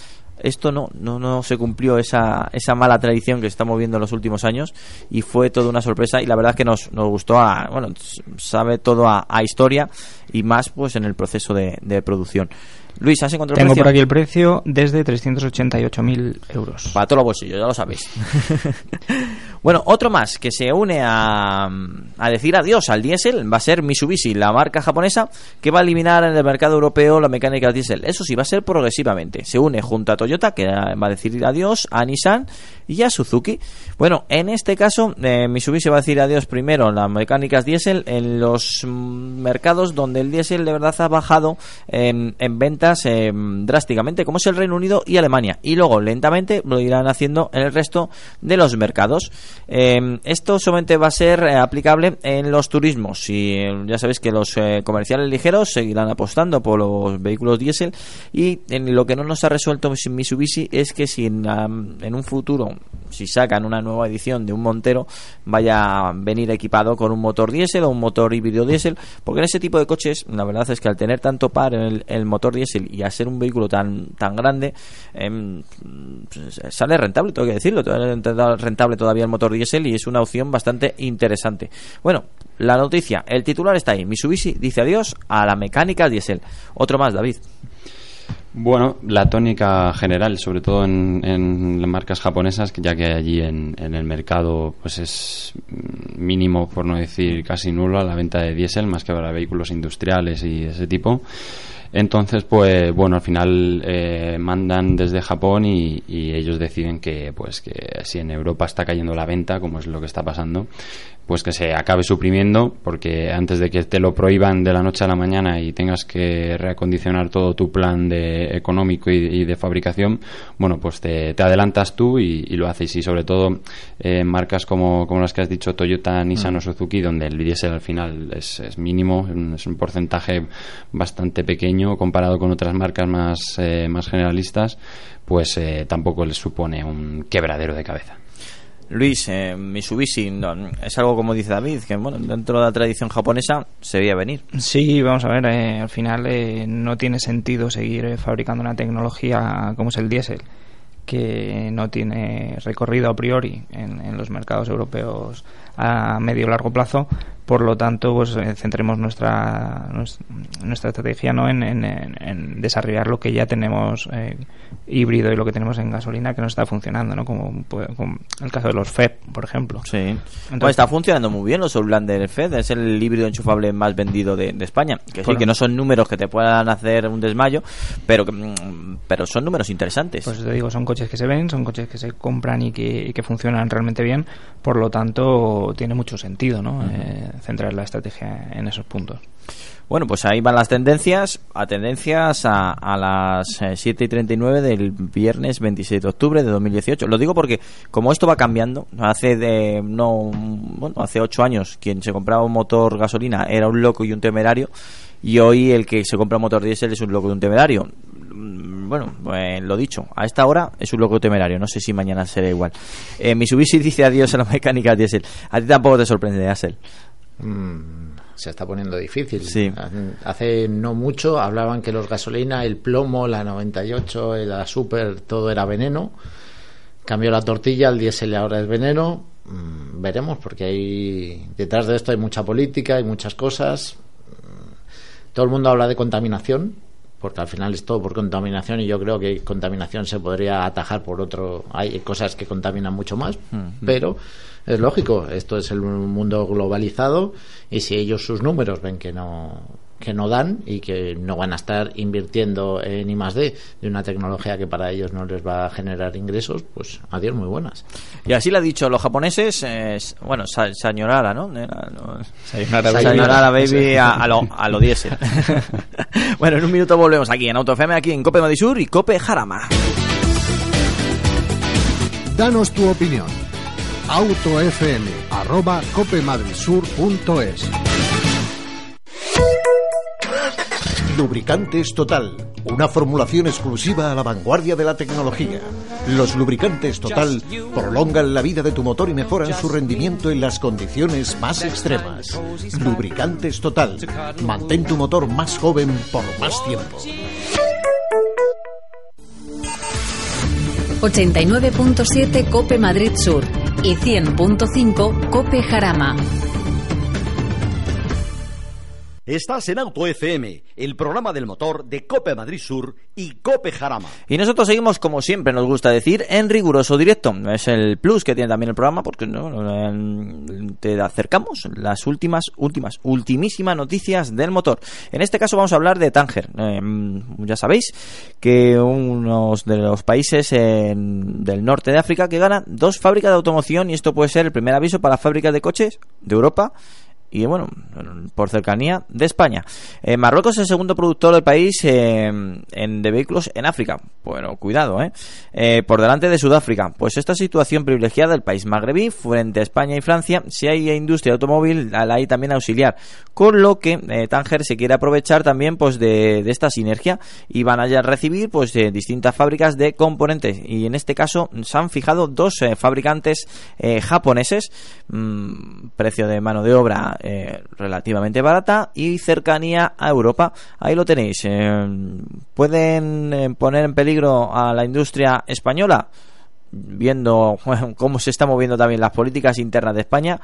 Esto no, no, no se cumplió esa, esa mala tradición que se está moviendo en los últimos años y fue toda una sorpresa y la verdad es que nos, nos gustó, a, bueno, sabe todo a, a historia y más pues en el proceso de, de producción. Luis, ¿has encontrado el tengo precio? por aquí el precio desde 388.000 euros Para todos los bolsillos, ya lo sabéis. bueno, otro más que se une a, a decir adiós al diésel va a ser Mitsubishi, la marca japonesa que va a eliminar en el mercado europeo la mecánica diésel. Eso sí, va a ser progresivamente. Se une junto a Toyota, que va a decir adiós, a Nissan y a Suzuki. Bueno, en este caso, eh, Mitsubishi va a decir adiós primero las mecánicas diésel en los mercados donde el diésel de verdad ha bajado en, en ventas eh, drásticamente, como es el Reino Unido y Alemania. Y luego, lentamente, lo irán haciendo en el resto de los mercados. Eh, esto solamente va a ser eh, aplicable en los turismos. Y eh, ya sabéis que los eh, comerciales ligeros seguirán apostando por los vehículos diésel. Y en lo que no nos ha resuelto Mitsubishi es que si en, en un futuro, si sacan una nueva edición de un Montero, vaya a venir equipado con un motor diésel o un motor híbrido diésel. Porque en ese tipo de coches, la verdad es que al tener tanto par en el, el motor diésel y a ser un vehículo tan, tan grande, em, pues, sale rentable, tengo que decirlo. Rentable todavía el motor diésel y es una opción bastante interesante. Bueno, la noticia, el titular está ahí. Mitsubishi dice adiós a la mecánica diésel. Otro más, David. Bueno, la tónica general, sobre todo en, en las marcas japonesas, ya que allí en, en el mercado pues es mínimo, por no decir casi nulo, la venta de diésel, más que para vehículos industriales y ese tipo. Entonces, pues bueno, al final eh, mandan desde Japón y, y ellos deciden que, pues que si en Europa está cayendo la venta, como es lo que está pasando, pues que se acabe suprimiendo, porque antes de que te lo prohíban de la noche a la mañana y tengas que reacondicionar todo tu plan de económico y, y de fabricación, bueno, pues te, te adelantas tú y, y, lo haces. Y sobre todo eh, marcas como, como las que has dicho, Toyota, Nissan o Suzuki, donde el diésel al final es, es mínimo, es un porcentaje bastante pequeño comparado con otras marcas más, eh, más generalistas, pues eh, tampoco les supone un quebradero de cabeza. Luis, eh, Mitsubishi no, es algo como dice David, que bueno, dentro de la tradición japonesa se veía venir. Sí, vamos a ver, eh, al final eh, no tiene sentido seguir eh, fabricando una tecnología como es el diésel, que no tiene recorrido a priori en, en, los mercados europeos a medio o largo plazo. Por lo tanto, pues eh, centremos nuestra, nuestra estrategia ¿no? en, en, desarrollar lo que ya tenemos eh, híbrido y lo que tenemos en gasolina que no está funcionando, ¿no? como, pues, el caso de los FED, por ejemplo. Sí. pues está funcionando muy bien los Outlander FED, es el híbrido enchufable más vendido de, España. Que sí, que no son números que te puedan hacer un desmayo, pero, pero son números interesantes. Pues te digo, son coches que se ven, son coches que se compran y que, y que funcionan realmente bien, por lo tanto tiene mucho sentido, ¿no? centrar la estrategia en esos puntos. Bueno, pues ahí van las tendencias, a tendencias a, las 7 eh, y 39 del viernes 26 de octubre de 2018. Lo digo porque como esto va cambiando, hace de, no, bueno, hace 8 años quien se compraba un motor gasolina era un loco y un temerario y hoy el que se compra un motor diésel es un loco y un temerario. Mm, bueno, pues lo dicho, a esta hora es un loco temerario, no sé si mañana será igual. Eh, Mitsubishi dice adiós a la mecánica diésel. A ti tampoco te sorprende, Axel. Mm, se está poniendo difícil. Hace no mucho hablaban que los gasolina, el plomo, la 98, la super, todo era veneno. Cambió la tortilla, el diésel ahora es veneno. Mm, veremos, porque hay detrás de esto hay mucha política, hay muchas cosas. Mm, todo el mundo habla de contaminación, porque al final es todo por contaminación y yo creo que contaminación se podría atajar por otro. Hay cosas que contaminan mucho más, pero es lógico, esto es el mundo globalizado y si ellos sus números ven que no que no dan y que no van a estar invirtiendo en I más D de una tecnología que para ellos no les va a generar ingresos, pues adiós, muy buenas. Y así lo han dicho los japoneses, bueno, Sañorara, ¿no? Sañorara, Baby a, lo, a lo diésel. bueno, en un minuto volvemos aquí en AutoFM, aquí en Cope Madisur y Cope Jarama. Danos tu opinión autofm arroba Lubricantes Total, una formulación exclusiva a la vanguardia de la tecnología. Los lubricantes Total prolongan la vida de tu motor y mejoran su rendimiento en las condiciones más extremas. Lubricantes Total, mantén tu motor más joven por más tiempo. 89.7 Cope Madrid Sur y 100.5 Cope Jarama. Estás en Auto FM, el programa del motor de Cope Madrid Sur y Cope Jarama. Y nosotros seguimos, como siempre nos gusta decir, en riguroso directo. Es el plus que tiene también el programa porque ¿no? te acercamos las últimas, últimas, ultimísimas noticias del motor. En este caso vamos a hablar de Tánger. Em, ya sabéis que uno de los países del norte de África que gana dos fábricas de automoción y esto puede ser el primer aviso para fábricas de coches de Europa y bueno, por cercanía de España. Eh, Marruecos es el segundo productor del país eh, en, de vehículos en África. Bueno, cuidado, ¿eh? ¿eh? Por delante de Sudáfrica. Pues esta situación privilegiada del país magrebí frente a España y Francia, si hay industria automóvil, la hay también auxiliar. Con lo que Tánger se quiere aprovechar también pues de, esta sinergia y van a recibir pues distintas fábricas de componentes. Y en este caso se han fijado dos fabricantes japoneses. Mm, precio de mano de obra eh, relativamente barata y cercanía a Europa. Ahí lo tenéis. Eh, ¿Pueden eh, poner en peligro a la industria española? Viendo cómo se están moviendo también las políticas internas de España,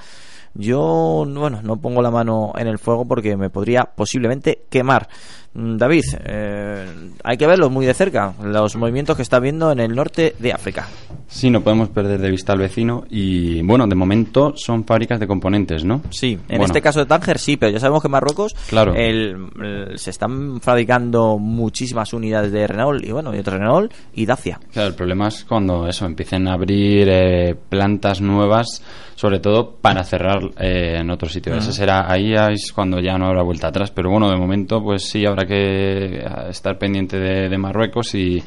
yo bueno no pongo la mano en el fuego porque me podría posiblemente quemar. Mm, David, eh, hay que verlo muy de cerca, los movimientos que está viendo en el norte de África. Sí, no podemos perder de vista al vecino y, bueno, de momento son fábricas de componentes, ¿no? Sí, en este caso de Tánger sí, pero ya sabemos que en Marruecos claro. se están fabricando muchísimas unidades de Renault y, bueno, de Renault y Dacia. Claro, el problema es cuando eso, empiecen a abrir eh, plantas nuevas sobre todo para cerrar eh, en otro sitio. Ese será ahí es cuando ya no habrá vuelta atrás, pero bueno, de momento pues sí habrá que eh, estar pendiente de, Marruecos y,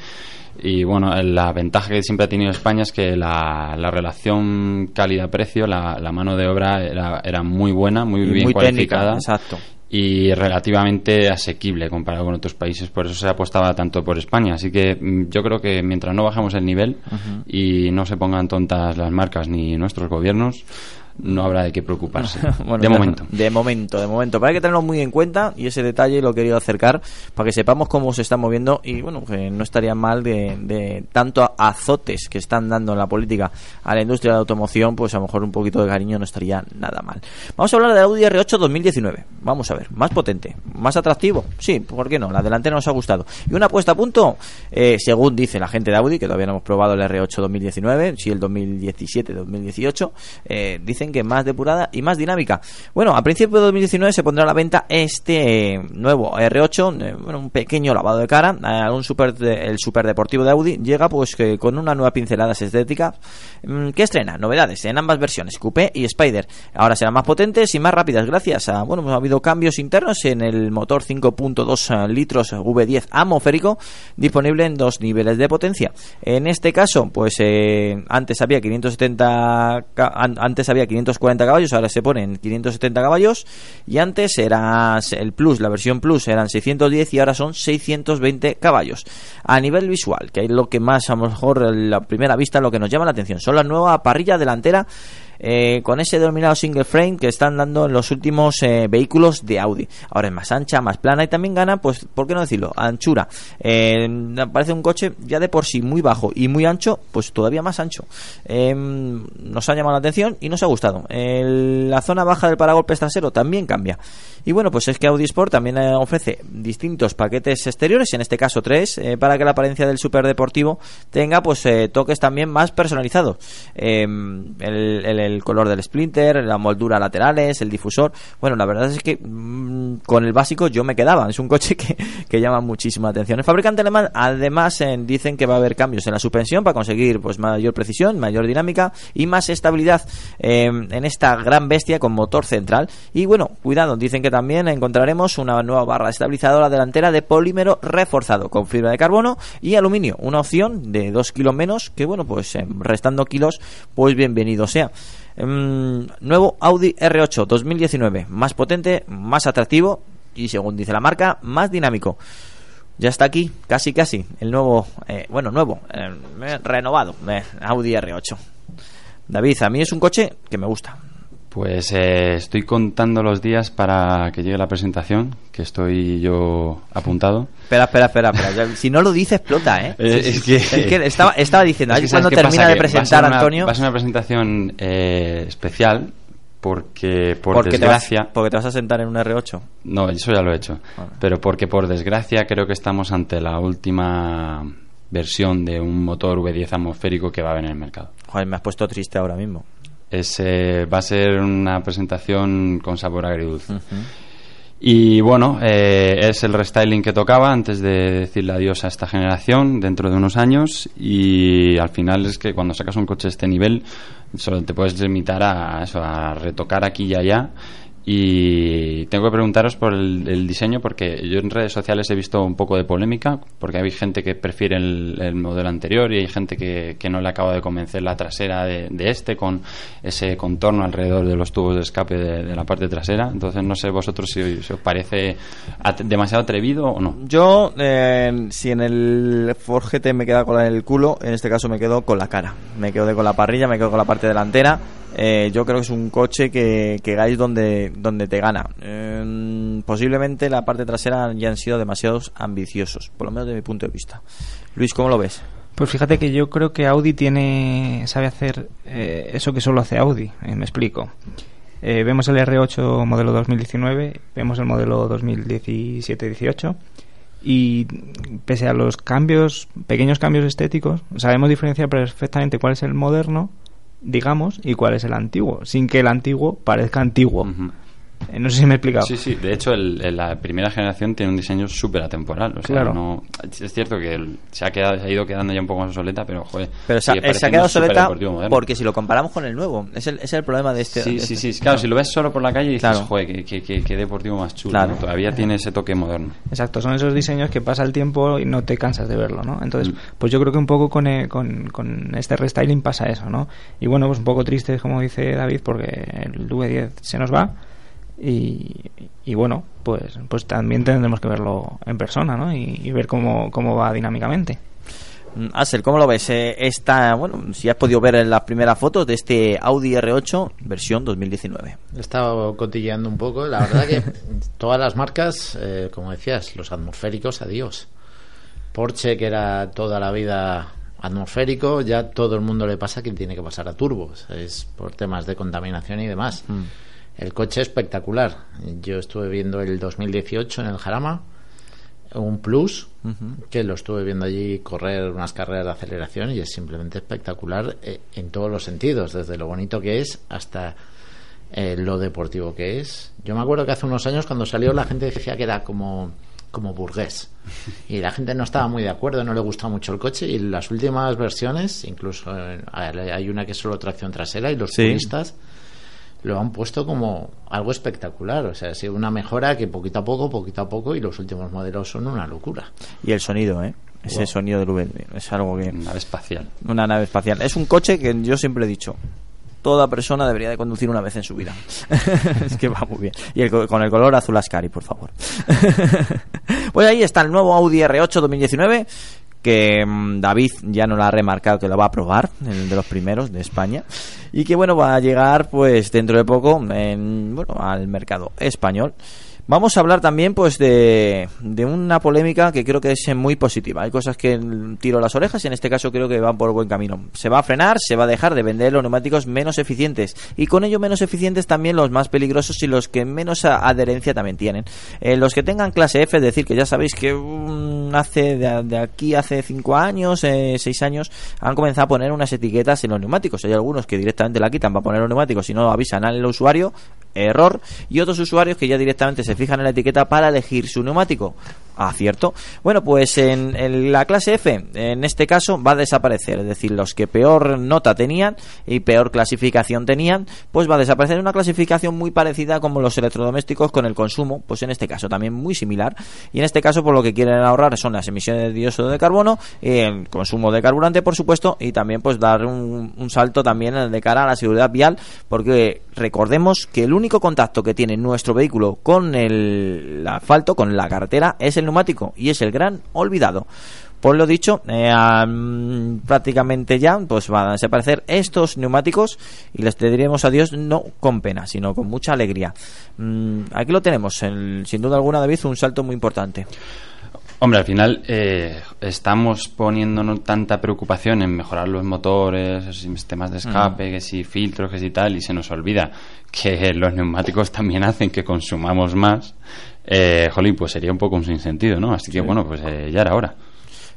y bueno, la ventaja que siempre ha tenido España es que la, la relación calidad-precio, la, la, mano de obra era, era muy buena, muy bien cualificada. exacto y relativamente asequible comparado con otros países. Por eso se apostaba tanto por España. Así que mm, yo creo que mientras no bajamos el nivel y no se pongan tontas las marcas ni nuestros gobiernos, no habrá de qué preocuparse. Bueno, de momento. De momento, de momento. Pero hay que tenerlo muy en cuenta y ese detalle lo he querido acercar para que sepamos cómo se está moviendo y bueno, que no estaría mal de, de tanto azotes que están dando en la política a la industria de la automoción, pues a lo mejor un poquito de cariño no estaría nada mal. Vamos a hablar del Audi R8 2019. Vamos a ver, más potente, más atractivo. Sí, ¿por qué no? La delantera nos ha gustado. Y una puesta a punto, eh, según dice la gente de Audi, que todavía no hemos probado el R8 2019, sí el 2017-2018, eh, dicen que más depurada y más dinámica. Bueno, a principios de 2019 se pondrá a la venta este eh, nuevo R8, eh, un pequeño lavado de cara, eh, un super de- el super deportivo de Audi llega pues con una nueva pincelada estética mm, que estrena novedades en ambas versiones, Coupé y Spider. Ahora serán más potentes y más rápidas gracias a, bueno, pues ha habido cambios internos en el motor 5.2 litros V10 atmosférico disponible en dos niveles de potencia. En este caso, pues eh, antes había 570 ca- an- antes había 540 caballos, ahora se ponen 570 caballos y antes era el Plus, la versión Plus eran 610 y ahora son 620 caballos. A nivel visual, que es lo que más a lo mejor a la primera vista lo que nos llama la atención, son la nueva parrilla delantera eh, con ese denominado single frame que están dando en los últimos eh, vehículos de Audi. Ahora es más ancha, más plana y también gana, pues, ¿por qué no decirlo? Anchura. Eh, parece un coche ya de por sí muy bajo y muy ancho, pues todavía más ancho. Eh, nos ha llamado la atención y nos ha gustado. El- la zona baja del paragolpes trasero también cambia. Y bueno, pues es que Audi Sport también ofrece distintos paquetes exteriores, en este caso tres, para que la apariencia del superdeportivo tenga pues toques también más personalizados. El, el- el color del splinter, la moldura laterales, el difusor. Bueno, la verdad es que mm, con el básico yo me quedaba. Es un coche que, que llama muchísima atención. El fabricante alemán además dicen que va a haber cambios en la suspensión para conseguir pues mayor precisión, mayor dinámica y más estabilidad eh, en esta gran bestia con motor central. Y bueno, cuidado, dicen que también encontraremos una nueva barra estabilizadora delantera de polímero reforzado con fibra de carbono y aluminio, una opción de 2 kilos menos que bueno, pues eh, restando kilos, pues bienvenido sea. Em, nuevo Audi R8 2019, más potente, más atractivo y según dice la marca, más dinámico. Ya está aquí, casi casi, el nuevo, eh, bueno, nuevo, eh, renovado, eh, Audi R8. David, a mí es un coche que me gusta. Pues eh, estoy contando los días para que llegue la presentación, que estoy yo apuntado. Espera, espera, espera, espera. Ya- Si no lo dice, explota, ¿eh? Eh, es que- estaba, estaba diciendo, Es que ¿sabes cuando termina pasa? de va presentar una- Antonio, Va a ser una presentación eh, especial porque, por porque, te vas, desgracia... porque te vas a sentar en un R8. No, eso ya lo he hecho. Vale. Pero porque por desgracia creo que estamos ante la última versión de un motor V10 atmosférico que va a haber en el mercado. Joder, me has puesto triste ahora mismo. Es, eh, va a ser una presentación con sabor agridulce. Y bueno, eh, es el restyling que tocaba antes de decirle adiós a esta generación dentro de unos años. Y al final es que cuando sacas un coche de este nivel, solo te puedes limitar a eso, a retocar aquí y allá. Y tengo que preguntaros por el, diseño, porque yo en redes sociales he visto un poco de polémica, porque hay gente que prefiere el, el modelo anterior y hay gente que, que no le acaba de convencer la trasera de, este, con ese contorno alrededor de los tubos de escape de, la parte trasera. Entonces, no sé vosotros si, os parece demasiado atrevido o no. Yo, eh, si en el Ford GT me queda con el culo, en este caso me quedo con la cara. Me quedo con la parrilla, me quedo con la parte delantera. Eh, yo creo que es un coche que, que donde, donde te gana. Eh, posiblemente la parte trasera ya han sido demasiados ambiciosos, por lo menos de mi punto de vista. Luis, ¿cómo lo ves? Pues fíjate que yo creo que Audi tiene sabe hacer eh, eso que solo hace Audi. eh, me explico. Eh, vemos el R8 modelo 2019, vemos el modelo 2017-18 y pese a los cambios, pequeños cambios estéticos, sabemos diferenciar perfectamente cuál es el moderno, digamos, y cuál es el antiguo, sin que el antiguo parezca antiguo. No sé si me he explicado. Sí, sí, de hecho el- el- la primera generación tiene un diseño súper atemporal. O sea, Claro. no, es cierto que el- se, ha quedado, se ha ido quedando ya un poco más obsoleta, pero joder. Pero se eh, se ha quedado soleta superdeportivo moderno. porque si lo comparamos con el nuevo, es el, es el problema de este. Sí, de sí, este- sí. Claro, si lo ves solo por la calle dices, Claro. joder, qué, qué- qué- qué deportivo más chulo. Claro. ¿no? Todavía tiene ese toque moderno. Exacto, son esos diseños que pasa el tiempo y no te cansas de verlo, ¿no? Entonces, Mm. pues yo creo que un poco con, eh, con, con este restyling pasa eso, ¿no? Y bueno, pues un poco triste, como dice David, porque el V10 se nos va y, y bueno, pues, pues también tendremos que verlo en persona, ¿no? Y, y ver cómo, cómo va dinámicamente. Mm, Axel, ¿cómo lo ves? Eh, esta, bueno, si has podido ver en las primeras fotos de este Audi R8 versión 2019. He estado cotilleando un poco. La verdad que todas las marcas, eh, como decías, los atmosféricos, adiós. Porsche, que era toda la vida atmosférico, ya todo el mundo le pasa que tiene que pasar a turbos. Es por temas de contaminación y demás. El coche espectacular. Yo estuve viendo el 2018 en el Jarama, un Plus, que lo estuve viendo allí correr unas carreras de aceleración y es simplemente espectacular eh, en todos los sentidos, desde lo bonito que es hasta eh, lo deportivo que es. Yo me acuerdo que hace unos años cuando salió la gente decía que era como como burgués y la gente no estaba muy de acuerdo, no le gustaba mucho el coche y las últimas versiones, incluso eh, hay una que es solo tracción trasera y los Sí. turistas lo han puesto como algo espectacular, o sea, ha sido una mejora que poquito a poco, poquito a poco y los últimos modelos son una locura. Y el sonido, ¿eh? Ese Wow. sonido del V es algo que... Nave espacial. Una nave espacial. Es un coche que yo siempre he dicho, toda persona debería de conducir una vez en su vida. es que va muy bien. Y el co- con el color azul Ascari, por favor. pues ahí está el nuevo Audi R8 2019 que mm, David ya nos lo ha remarcado que lo va a probar, el de los primeros de España, y que bueno, va a llegar pues dentro de poco en, bueno, al mercado español. Vamos a hablar también pues de, una polémica que creo que es muy positiva. Hay cosas que tiro las orejas y en este caso creo que van por buen camino. Se va a frenar, se va a dejar de vender los neumáticos menos eficientes y con ello menos eficientes también los más peligrosos y los que menos adherencia también tienen. Eh, los que tengan clase F, es decir, que ya sabéis que hace de, de aquí hace 5 años, 6 años, han comenzado a poner unas etiquetas en los neumáticos. Hay algunos que directamente la quitan para poner los neumáticos y no avisan al usuario, error, y otros usuarios que ya directamente se fijan en la etiqueta para elegir su neumático. Acierto. Bueno, pues en, la clase F, en este caso, va a desaparecer. Es decir, los que peor nota tenían y peor clasificación tenían, pues va a desaparecer una clasificación muy parecida como los electrodomésticos con el consumo, pues en este caso también muy similar. Y en este caso, por lo que quieren ahorrar son las emisiones de dióxido de carbono, el consumo de carburante, por supuesto, y también pues dar un, un salto también de cara a la seguridad vial, porque recordemos que el único contacto que tiene nuestro vehículo con el asfalto, con la carretera, es el neumático y es el gran olvidado. Por lo dicho, eh, am, prácticamente ya pues van a desaparecer estos neumáticos y les diremos adiós no con pena, sino con mucha alegría. Mm, aquí lo tenemos, el- sin duda alguna, David, un salto muy importante. Hombre, al final eh, estamos poniéndonos tanta preocupación en mejorar los motores, sistemas de escape, que si filtros, que si tal, y se nos olvida que los neumáticos también hacen que consumamos más. Eh, jolín, pues sería un poco un sinsentido, ¿no? Así que bueno, pues eh, ya era hora.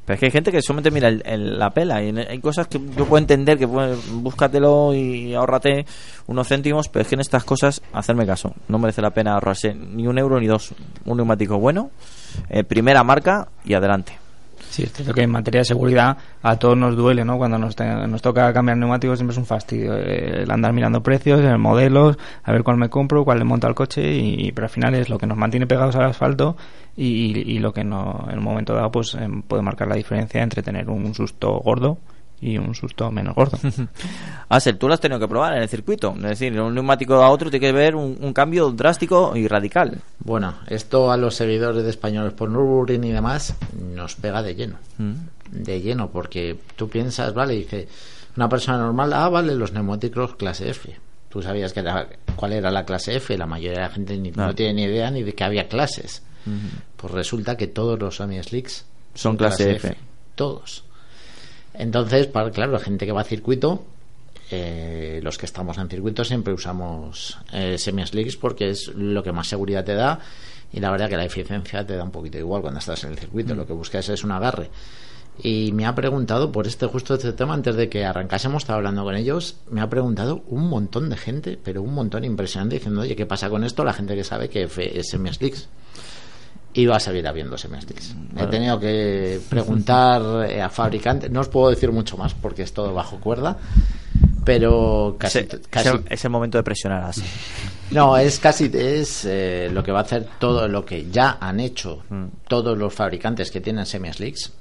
Pero es que hay gente que solamente mira el- el- la pela y hay cosas que yo puedo entender que pues, búscatelo y ahórrate unos céntimos, pero es que en estas cosas hacerme caso. No merece la pena ahorrarse ni un euro ni dos. Un neumático bueno, eh, primera marca y adelante. Sí, es cierto que en materia de seguridad a todos nos duele, ¿no? Cuando nos, nos toca cambiar neumáticos siempre es un fastidio. eh, El andar mirando precios, el modelos, a ver cuál me compro, cuál le monto al coche, y, pero al final es lo que nos mantiene pegados al asfalto y, y lo que no, en un momento dado pues em, puede marcar la diferencia entre tener un susto gordo y un susto menos gordo. Axel, tú lo has tenido que probar en el circuito. Es decir, de un neumático a otro tiene que ver un, un cambio drástico y radical. Bueno, esto a los seguidores de españoles por Nürburgring y demás nos pega de lleno. Mm. De lleno, porque tú piensas, vale, dice una persona normal, ah, vale, los neumáticos clase F. Tú sabías que era, cuál era la clase F, la mayoría de la gente ni- Claro. no tiene ni idea ni de que había clases. Pues resulta que todos los Sony Slicks Son clase F. Todos. Entonces, para, claro, la gente que va a circuito, eh, los que estamos en circuito siempre usamos eh, semi-slicks porque es lo que más seguridad te da y la verdad que la eficiencia te da un poquito igual cuando estás en el circuito. Lo que buscas es un agarre. Y me ha preguntado por este justo este tema antes de que arrancásemos, estaba hablando con ellos, me ha preguntado un montón de gente, pero un montón impresionante diciendo, oye, ¿qué pasa con esto? La gente que sabe que es semi-slicks y va a seguir habiendo semi-slicks. He tenido que preguntar eh, a fabricantes, no os puedo decir mucho más porque es todo bajo cuerda, pero casi, Ese- casi es el momento de presionar así. no, es casi es eh, lo que va a hacer todo lo que ya han hecho Mm. todos los fabricantes que tienen semi-slicks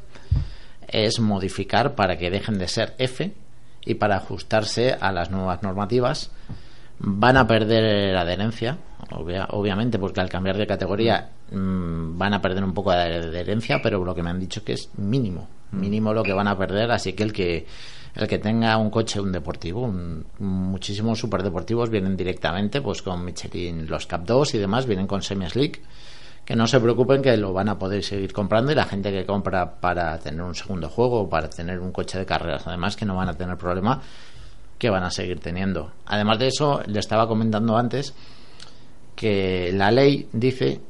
es modificar para que dejen de ser F y para ajustarse a las nuevas normativas van a perder adherencia obvia- obviamente porque al cambiar de categoría mm, van a perder un poco de adherencia, pero lo que me han dicho que es mínimo, mínimo lo que van a perder, así que el que el que tenga un coche, un deportivo, un- muchísimos superdeportivos vienen directamente pues con Michelin, los Cap 2 y demás, vienen con semi-slick, que no se preocupen que lo van a poder seguir comprando y la gente que compra para tener un segundo juego para tener un coche de carreras, además que no van a tener problema, que van a seguir teniendo. Además de eso, le estaba comentando antes que la ley dice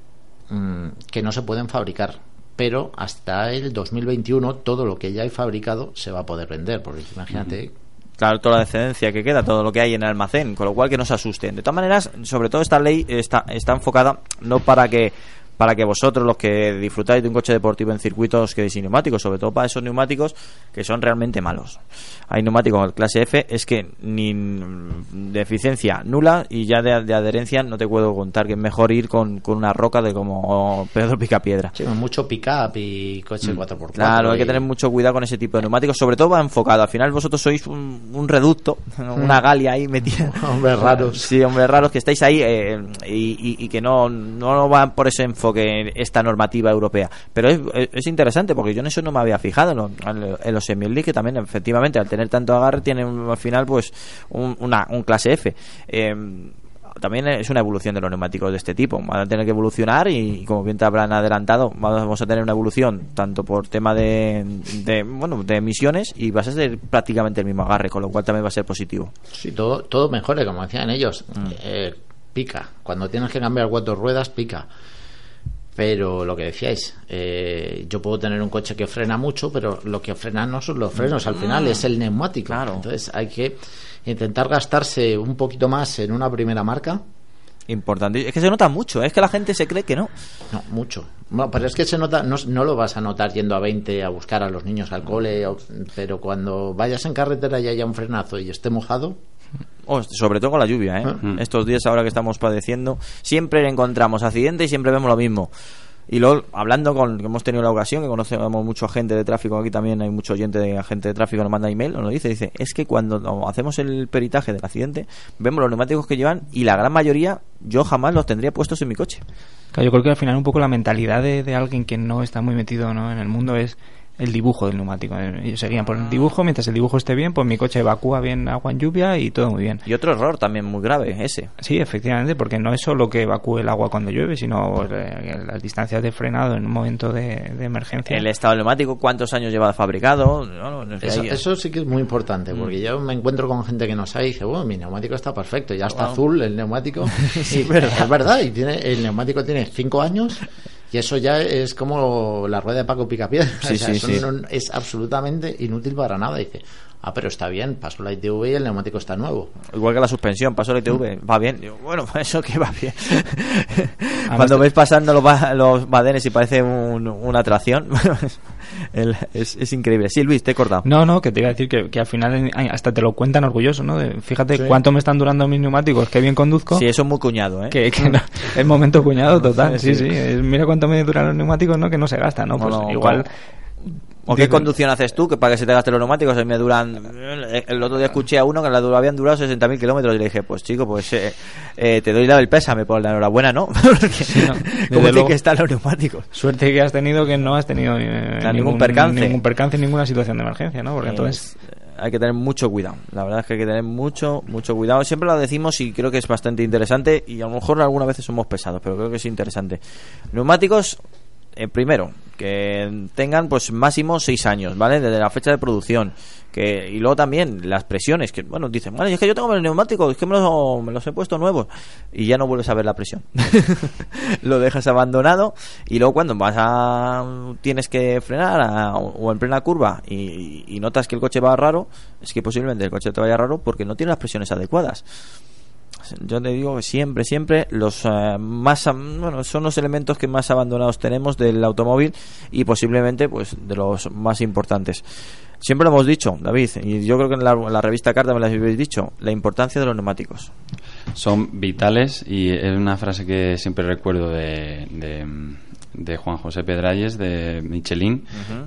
mm, que no se pueden fabricar, pero hasta el 2021 todo lo que ya hay fabricado se va a poder vender, porque imagínate, Claro, toda la excedencia que queda, todo lo que hay en el almacén, con lo cual que no se asusten. De todas maneras, sobre todo esta ley está, está enfocada no para que para que vosotros, los que disfrutáis de un coche deportivo en circuitos que sin neumáticos, sobre todo para esos neumáticos que son realmente malos. Hay neumáticos el clase F, es que ni mm, de eficiencia nula y ya de, de adherencia no te puedo contar que es mejor ir con, con una roca de como Pedro Picapiedra. sí, mucho pick-up y coche 4x4. Claro, hay que tener mucho cuidado con ese tipo de neumáticos, sobre todo va enfocado. Al final vosotros sois un, un reducto, una galia ahí metida. Hombres raros. Sí, hombres raros que estáis ahí eh, y, y- y que no, no van por ese enfoque esta normativa europea. Pero es, es- es interesante porque yo en eso no me había fijado. ¿no? En los semi que también, efectivamente, al tener tanto agarre, tienen al final pues un, una, un clase F. Eh, también es una evolución de los neumáticos de este tipo. Van a tener que evolucionar y, como bien te habrán adelantado, vamos a tener una evolución tanto por tema de, de, bueno de emisiones y vas a ser prácticamente el mismo agarre, con lo cual también va a ser positivo. Sí, todo, todo mejore, como decían ellos. Eh, pica. Cuando tienes que cambiar cuatro ruedas, pica. Pero lo que decíais, eh, yo puedo tener un coche que frena mucho, pero lo que frena no son los frenos, al final es el neumático. Claro. Entonces hay que intentar gastarse un poquito más en una primera marca. Importante. Es que se nota mucho, ¿eh? es que la gente se cree que no. No, mucho. Bueno, pero es que se nota, no, no lo vas a notar yendo a 20 a buscar a los niños al cole, o- pero cuando vayas en carretera y haya un frenazo y esté mojado, Oh, sobre todo con la lluvia, ¿eh? Mm. Estos días ahora que estamos padeciendo, siempre encontramos accidentes y siempre vemos lo mismo. Y luego, hablando con, que hemos tenido la ocasión, que conocemos mucho agente de tráfico, aquí también hay mucho oyente de agente de tráfico, nos manda email, nos dice, dice, es que cuando hacemos el peritaje del accidente, vemos los neumáticos que llevan y la gran mayoría yo jamás los tendría puestos en mi coche. Claro, yo creo que al final un poco la mentalidad de, de alguien que no está muy metido ¿no? en el mundo es el dibujo del neumático. Eh, Ellos seguían por el dibujo, mientras el dibujo esté bien, pues mi coche evacúa bien agua en lluvia y todo muy bien. Y otro error también muy grave, ese. Sí, efectivamente, porque no es solo que evacúe el agua cuando llueve, sino eh, las distancias de frenado en un momento de, de emergencia. El estado del neumático, cuántos años lleva fabricado. No, no, es que Eso, sí que es muy importante, Mm. porque yo me encuentro con gente que no sabe y dice, bueno, mi neumático está perfecto, ya está Wow. azul el neumático. y, es verdad. y tiene, el neumático tiene cinco años y eso ya es como la rueda de Paco Picapiedra. Sí, o sea, sí, eso sí. no- es absolutamente inútil para nada. dice, ah, pero está bien, pasó la ITV y el neumático está nuevo. Igual que la suspensión, pasó el ITV, va bien. Digo, bueno, eso que va bien. Cuando ves pasando los, los badenes y parece un- una atracción, el- es, es increíble. Sí, Luis, te he cortado. No, no, que te iba a decir que, que al final hasta te lo cuentan orgulloso, ¿no? De, fíjate Sí. cuánto me están durando mis neumáticos, qué bien conduzco. Sí, eso es muy cuñado, ¿eh? Que, que no- es momento cuñado total, sí, Sí. sí. es- mira cuánto me duran los neumáticos, ¿no? Que no se gasta, ¿no? Pues igual. ¿O qué conducción haces tú que para que se te gasten los neumáticos? A mí me duran. El otro día escuché a uno que la habían durado 60.000 kilómetros y le dije, pues chico, pues eh, eh, te doy la del pésame por la enhorabuena, ¿no? Porque, no, ¿Cómo desde tienen luego. que estar los neumáticos? Suerte que has tenido que no has tenido eh, ningún percance. ningún percance, ninguna situación de emergencia, ¿no? Porque Eh, entonces hay que tener mucho cuidado. La verdad es que hay que tener mucho, mucho cuidado. Siempre lo decimos y creo que es bastante interesante y a lo mejor algunas veces somos pesados, pero creo que es interesante. Neumáticos, eh, primero, que tengan pues máximo 6 años, ¿vale? Desde la fecha de producción. Que, y luego también las presiones, que bueno, dicen, vale, es que yo tengo el neumático, es que me los, me los he puesto nuevos y ya no vuelves a ver la presión. lo dejas abandonado y luego cuando vas a tienes que frenar a- o en plena curva y, y notas que el coche va raro, es que posiblemente el coche te vaya raro porque no tiene las presiones adecuadas. Yo te digo que siempre, siempre los eh, más, bueno, son los elementos que más abandonados tenemos del automóvil y posiblemente pues de los más importantes. Siempre lo hemos dicho, David, y yo creo que en la, en la revista Carta me lo habéis dicho, la importancia de los neumáticos. son vitales y es una frase que siempre recuerdo de, de, de Juan José Pedralles de Michelin.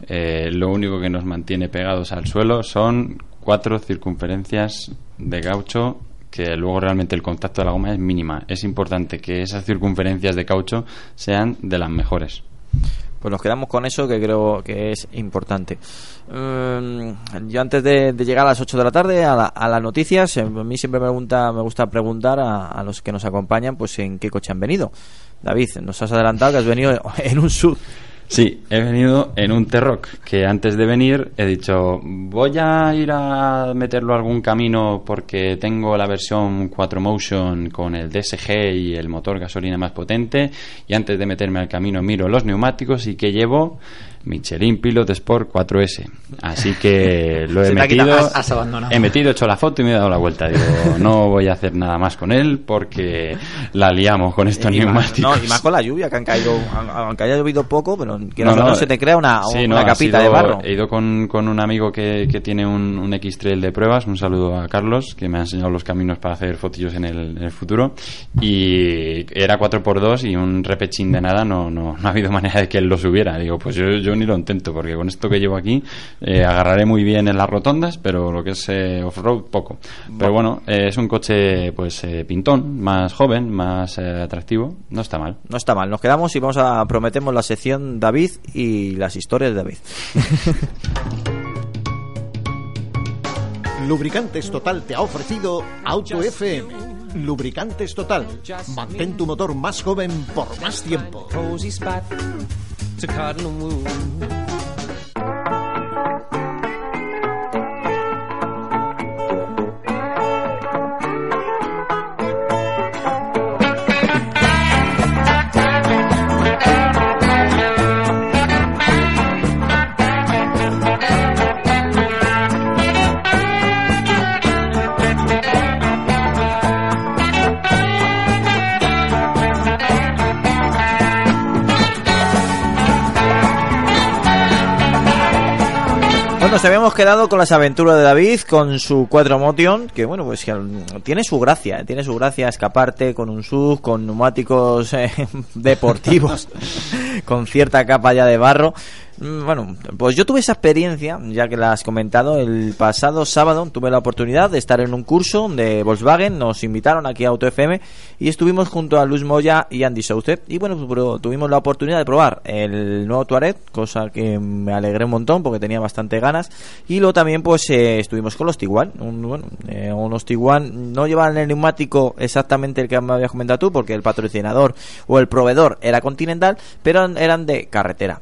Eh, lo único que nos mantiene pegados al suelo son cuatro circunferencias de gaucho que luego realmente el contacto de la goma es mínima. Es importante que esas circunferencias de caucho sean de las mejores. Pues nos quedamos con eso que creo que es importante. Mm, yo antes de, llegar a las 8 de la tarde a, las noticias, eh, a mí siempre me, pregunta, me gusta preguntar a, a, los que nos acompañan pues en qué coche han venido. David, nos has adelantado que has venido en un sub. Sí, he venido en un T-Rock que antes de venir he dicho voy a ir a meterlo a algún camino porque tengo la versión 4Motion con el DSG y el motor gasolina más potente y antes de meterme al camino miro los neumáticos y que llevo Michelin Pilot Sport 4S. Así que lo he metido, he metido, hecho la foto y me he dado la vuelta. Digo, no voy a hacer nada más con él porque la liamos con estos neumáticos. no, y más con la lluvia que han caído, aunque haya llovido poco, pero que no, se te crea una, capita de barro. He ido con, con un amigo que, que tiene un, un, X-Trail de pruebas. Un saludo a Carlos, que me ha enseñado los caminos para hacer fotillos en el, en el futuro. Y era 4x2 y un repechín de nada, no, no, no ha habido manera de que él lo subiera. Digo, pues yo, yo ni lo intento, porque con esto que llevo aquí eh, agarraré muy bien en las rotondas, pero lo que es eh, off-road, poco. Pero bueno, eh, es un coche pues pintón, más joven, más atractivo, no está mal. No está mal, nos quedamos y vamos a prometemos la sección David y las historias de David. Lubricantes Total te ha ofrecido Auto FM. Lubricantes Total. Mantén tu motor más joven por más tiempo. it's a the wound. Nos habíamos quedado con las aventuras de David, con su 4 Motion, que bueno, pues que tiene su gracia, ¿eh? tiene su gracia escaparte con un sub, con neumáticos eh, deportivos, con cierta capa ya de barro. Mm, bueno, pues yo tuve esa experiencia, ya que la has comentado, el pasado sábado tuve la oportunidad de estar en un curso de Volkswagen, nos invitaron aquí a Auto FM y estuvimos junto a Luis Moya y Andy Southern y bueno, pues, tuvimos la oportunidad de probar el nuevo Touareg, cosa que me alegré un montón porque tenía bastante ganas. Y luego también pues eh, estuvimos con los Tiguan, un, bueno, eh, unos Tiguan no llevaban el neumático exactamente el que me habías comentado tú porque el patrocinador o el proveedor era Continental, pero eran de carretera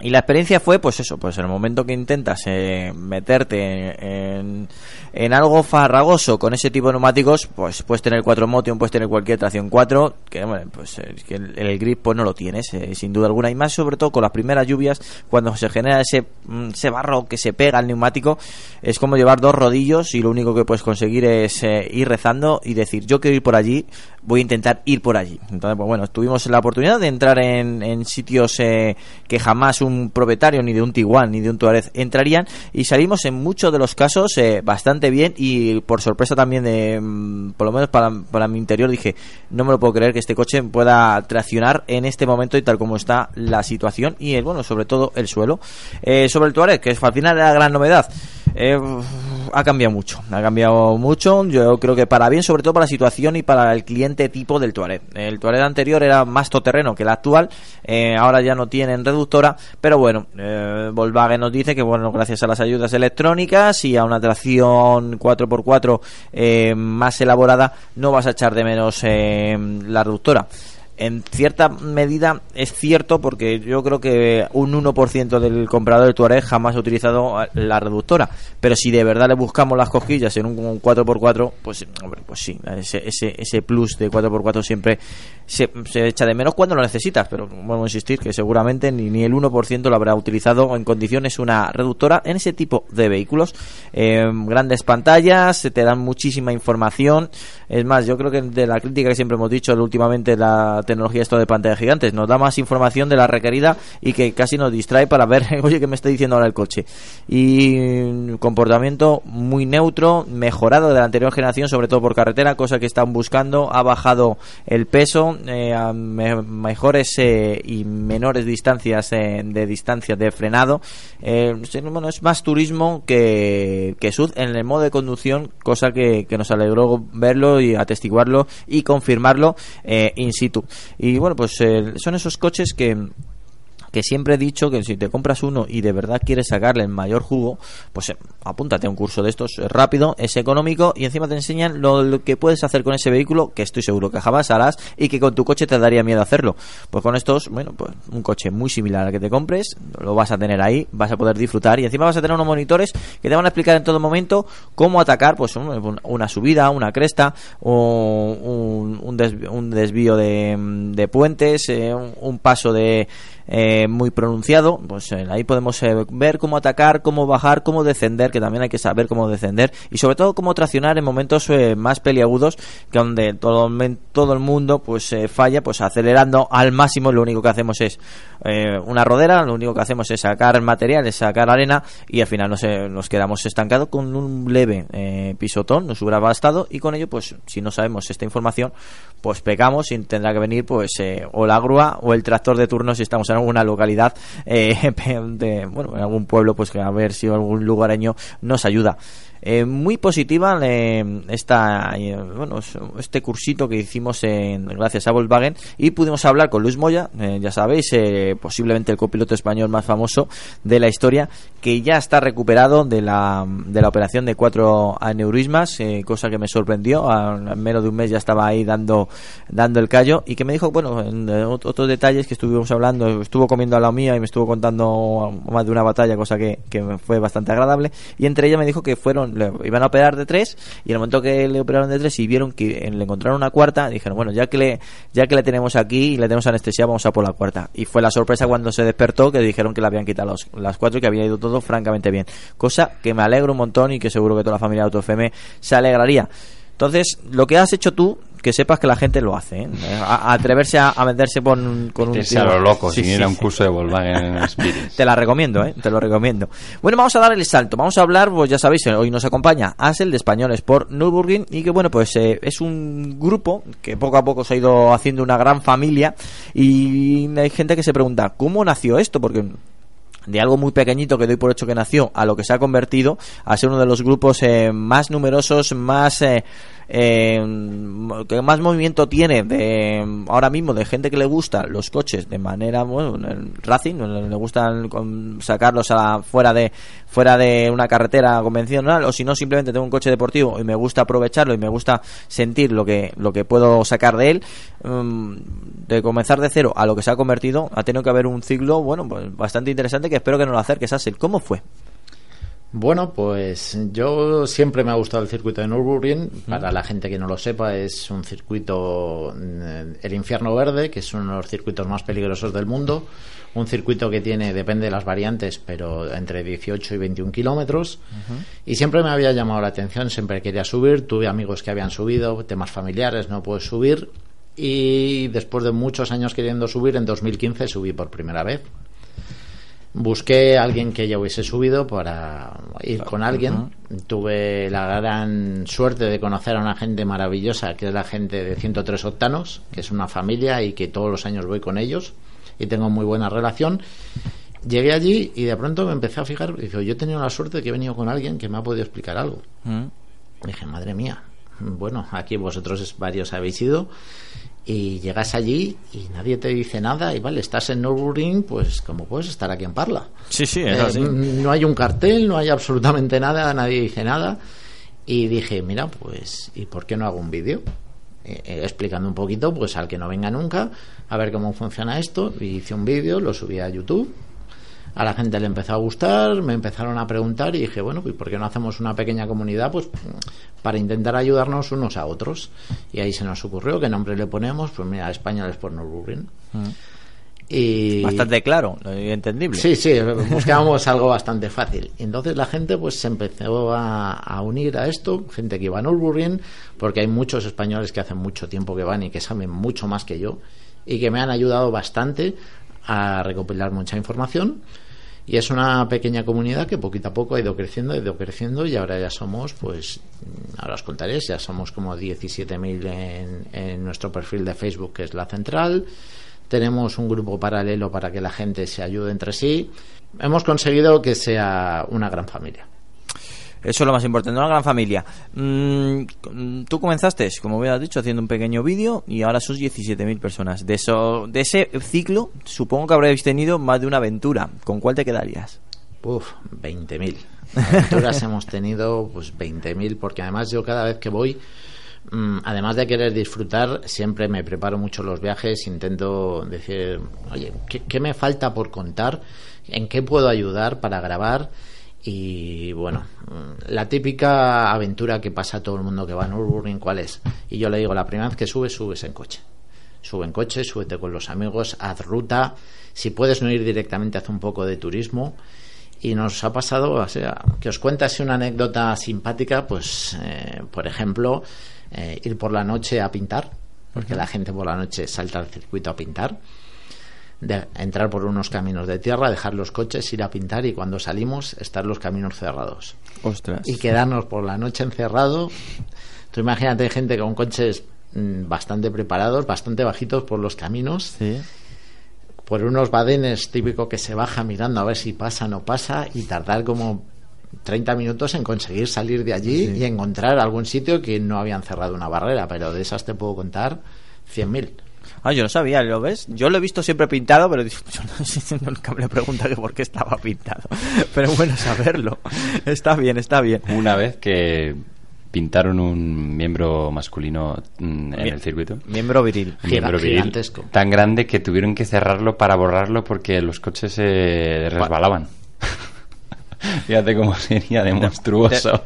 y la experiencia fue, pues eso, pues en el momento que intentas eh, meterte en, en, algo farragoso con ese tipo de neumáticos, pues puedes tener 4 Motion, puedes tener cualquier tracción 4, que, pues que el, grip pues no lo tienes, eh, sin duda alguna. Y más sobre todo con las primeras lluvias, cuando se genera ese, mm, ese barro que se pega al neumático, es como llevar dos rodillos y lo único que puedes conseguir es eh, ir rezando y decir, yo quiero ir por allí, voy a intentar ir por allí. Entonces, pues bueno, tuvimos la oportunidad de entrar en, en sitios que jamás un propietario ni de un Tiguan ni de un Tuareg entrarían. Y salimos en muchos de los casos eh, bastante bien. Y por sorpresa también de mm, por lo menos para, para mi interior dije no me lo puedo creer que este coche pueda traccionar en este momento y tal como está la situación y el bueno sobre todo el suelo eh, sobre el Tuareg que es al final la gran novedad eh, ha cambiado mucho, ha cambiado mucho, yo creo que para bien, sobre todo para la situación y para el cliente tipo del Tuareg. El Tuareg anterior era más todoterreno que el actual, eh, ahora ya no tienen reductora, pero bueno, eh, Volkswagen nos dice que bueno, gracias a las ayudas electrónicas y a una tracción 4x4 eh, más elaborada, no vas a echar de menos la reductora en cierta medida es cierto porque yo creo que un 1% del comprador de Tuareg jamás ha utilizado la reductora. Pero si de verdad le buscamos las cosquillas en un 4x4 pues hombre pues sí ese, ese, ese plus de 4x4 siempre se, echa de menos cuando lo necesitas. Pero vuelvo a insistir que seguramente ni, ni el 1% lo habrá utilizado en condiciones una reductora en ese tipo de vehículos. Eh, grandes pantallas te dan muchísima información. Es más yo creo que de la crítica que siempre hemos dicho últimamente la tecnología esto de pantalla gigantes. Nos da más información de la requerida y que casi nos distrae para ver, oye, ¿qué me está diciendo ahora el coche? Y mm, comportamiento muy neutro, mejorado de la anterior generación, sobre todo por carretera, cosa que están buscando. Ha bajado el peso eh, a me- mejores eh, y menores distancias eh, de distancia de frenado. Bueno, es más turismo que, que SUV en el modo de conducción, cosa que, que nos alegró verlo y atestiguarlo y confirmarlo in situ. Y bueno, pues eh, son esos coches que que siempre he dicho que si te compras uno y de verdad quieres sacarle el mayor jugo, pues eh, apúntate a un curso de estos, es rápido, es económico y encima te enseñan lo, que puedes hacer con ese vehículo, que estoy seguro que jamás harás y que con tu coche te daría miedo hacerlo. Pues con estos, bueno, pues un coche muy similar al que te compres, lo vas a tener ahí, vas a poder disfrutar y encima vas a tener unos monitores que te van a explicar en todo momento cómo atacar pues un- una subida, una cresta, o un, un desvío, un desvío de, puentes, eh, un paso de eh, muy pronunciado, pues eh, ahí podemos eh, ver cómo atacar, cómo bajar, cómo descender, que también hay que saber cómo descender y sobre todo cómo traccionar en momentos más peliagudos que donde todo, todo el mundo pues falla, pues acelerando al máximo. Lo único que hacemos es una rodera, lo único que hacemos es sacar material, es sacar arena y al final nos, nos quedamos estancados con un leve pisotón, nos hubiera bastado y con ello pues si no sabemos esta información pues pecamos y tendrá que venir pues o la grúa o el tractor de turno si estamos en alguna localidad eh, de, bueno en algún pueblo pues que a ver si algún lugareño nos ayuda Eh, muy positiva eh, esta bueno es- este cursito que hicimos en, gracias a Volkswagen y pudimos hablar con Luis Moya eh, ya sabéis eh, posiblemente el copiloto español más famoso de la historia que ya está recuperado de la, de la operación de cuatro aneurismas cosa que me sorprendió a, en menos de un mes ya estaba ahí dando dando el callo y que me dijo bueno en, ot- otros detalles que estuvimos hablando estuvo comiendo a la mía y me estuvo contando más de una batalla cosa que, que fue bastante agradable y entre ellas me dijo que fueron le iban a operar de tres y en el momento que le operaron de tres y vieron que le encontraron una cuarta dijeron bueno ya que le ya que le tenemos aquí y le tenemos anestesia vamos a por la cuarta y fue la sorpresa cuando se despertó que dijeron que le habían quitado los- las cuatro y que había ido todo francamente bien. Cosa que me alegro un montón y que seguro que toda la familia de AutoFM se alegraría entonces lo que has hecho tú que sepas que la gente lo hace ¿eh? a, a atreverse a, a venderse con, con un a tío- lo loco, Sí, sin ir a un curso de Volkswagen. Te la recomiendo, ¿eh? Te lo recomiendo. Bueno, vamos a dar el salto. Vamos a hablar, pues ya sabéis, hoy nos acompaña Asel de Españoles por Nürburgring y que, bueno, pues eh, es un grupo que poco a poco se ha ido haciendo una gran familia y hay gente que se pregunta, ¿cómo nació esto? Porque de algo muy pequeñito que doy por hecho que nació a lo que se ha convertido a ser uno de los grupos eh, más numerosos, más eh, eh, que más movimiento tiene de ahora mismo de gente que le gusta los coches de manera bueno el racing le gustan sacarlos a fuera de fuera de una carretera convencional o si no simplemente tengo un coche deportivo y me gusta aprovecharlo y me gusta sentir lo que lo que puedo sacar de él mm, de comenzar de cero a lo que se ha convertido ha tenido que haber un ciclo bueno pues bastante interesante espero que nos lo acerques Asel ¿cómo fue? Bueno, pues yo siempre me ha gustado el circuito de Nürburgring. Para la gente que no lo sepa, es un circuito, mm, el infierno verde, que es uno de los circuitos más peligrosos del mundo. Un circuito que tiene, depende de las variantes, pero entre 18 y 21 kilómetros. Y siempre me había llamado la atención, siempre quería subir. Tuve amigos que habían subido, temas familiares, no puedes subir. Y después de muchos años queriendo subir, en 2015 subí por primera vez. Busqué a alguien que ya hubiese subido para ir con alguien. Tuve la gran suerte de conocer a una gente maravillosa, que es la gente de 103 octanos, que es una familia y que todos los años voy con ellos y tengo muy buena relación. Llegué allí y de pronto me empecé a fijar, yo he tenido la suerte de que he venido con alguien que me ha podido explicar algo. Dije, madre mía, bueno, aquí vosotros varios habéis ido y llegas allí y nadie te dice nada y vale, estás en Nürburgring, pues como puedes estar aquí en Parla. Sí, sí, es Eh, así. no hay un cartel, no hay absolutamente nada, nadie dice nada. Y dije, mira, pues, ¿y por qué no hago un vídeo? Eh, eh, explicando un poquito, pues al que no venga nunca, a ver cómo funciona esto. Y hice un vídeo, lo subí a YouTube. A la gente le empezó a gustar, me empezaron a preguntar y dije, bueno, pues ¿por qué no hacemos una pequeña comunidad? Pues para intentar ayudarnos unos a otros. Y ahí se nos ocurrió, ¿qué nombre le ponemos? Pues mira, Españoles por Nürburgring. Y... Bastante claro y entendible. Sí, sí, buscábamos algo bastante fácil. Y entonces la gente pues se empezó a, a unir a esto, gente que iba a Nürburgring, porque hay muchos españoles que hacen mucho tiempo que van y que saben mucho más que yo y que me han ayudado bastante a recopilar mucha información. Y es una pequeña comunidad que poquito a poco ha ido creciendo, ha ido creciendo y ahora ya somos, pues, ahora os contaré, ya somos como 17.000 en, en nuestro perfil de Facebook, que es la central. Tenemos un grupo paralelo para que la gente se ayude entre sí. Hemos conseguido que sea una gran familia. Eso es lo más importante, una gran familia. Mm, tú comenzaste, como habías dicho, haciendo un pequeño vídeo y ahora sos 17.000 personas. De eso, de ese ciclo, supongo que habréis tenido más de una aventura. ¿Con cuál te quedarías? Uf, 20.000. Aventuras hemos tenido, pues 20.000, porque además yo cada vez que voy, mm, además de querer disfrutar, siempre me preparo mucho los viajes, intento decir, oye, ¿qué, qué me falta por contar? ¿En qué puedo ayudar para grabar? Y bueno, la típica aventura que pasa a todo el mundo que va a Nürburgring, ¿cuál es? Y yo le digo, la primera vez que subes, subes en coche. Sube en coche, súbete con los amigos, haz ruta. Si puedes no ir directamente, haz un poco de turismo. Y nos ha pasado, o sea, que os cuente una anécdota simpática, pues, eh, por ejemplo, eh, ir por la noche a pintar, porque la gente por la noche salta al circuito a pintar de entrar por unos caminos de tierra, dejar los coches, ir a pintar y cuando salimos estar los caminos cerrados. Ostras. Y quedarnos por la noche encerrado. Tú imagínate gente con coches mm, bastante preparados, bastante bajitos por los caminos. Sí. Por unos badenes típico que se baja mirando a ver si pasa o no pasa y tardar como 30 minutos en conseguir salir de allí y encontrar algún sitio que no habían cerrado una barrera, pero de esas te puedo contar 100.000. Ah, yo no sabía, ¿lo ves? Yo lo he visto siempre pintado, pero yo no sé, nunca me pregunta que por qué estaba pintado. Pero bueno, saberlo. Está bien, está bien. Una vez que pintaron un miembro masculino mm, en el circuito. Miembro viril. Miembro viril Gigantesco. tan grande que tuvieron que cerrarlo para borrarlo porque los coches se resbalaban. Fíjate cómo sería de monstruoso.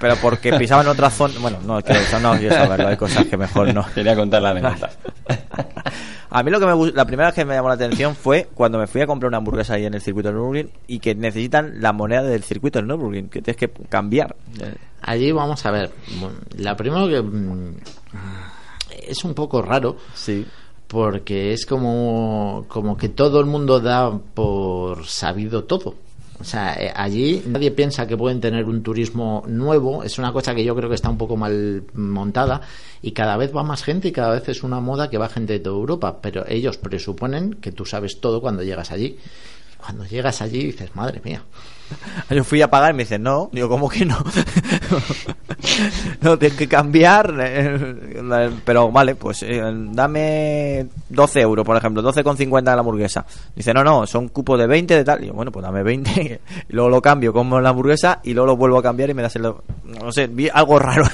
Pero porque pisaban otra zona. Bueno, no quiero, no quiero saberlo, hay cosas que mejor no. Quería contar la anécdota. A mí lo que me la primera vez que me llamó la atención fue cuando me fui a comprar una hamburguesa ahí en el circuito de Nürburgring y que necesitan la moneda del circuito de Nürburgring, que tienes que cambiar. Allí vamos a ver. La primera que mm, es un poco raro Sí. porque es como, como que todo el mundo da por sabido todo. O sea, eh, allí nadie piensa que pueden tener un turismo nuevo. Es una cosa que yo creo que está un poco mal montada y cada vez va más gente y cada vez es una moda que va gente de toda Europa. Pero ellos presuponen que tú sabes todo cuando llegas allí. Cuando llegas allí dices, madre mía. Yo fui a pagar y me dicen, no. Digo, ¿cómo que no? no, tienes que cambiar. eh, Pero vale, pues eh, dame 12 euros, por ejemplo, 12,50 de la hamburguesa. Dice, no, no, son cupos de 20 de tal. Y yo, bueno, pues dame 20. y luego lo cambio como la hamburguesa y luego lo vuelvo a cambiar y me das el. No sé, vi algo raro.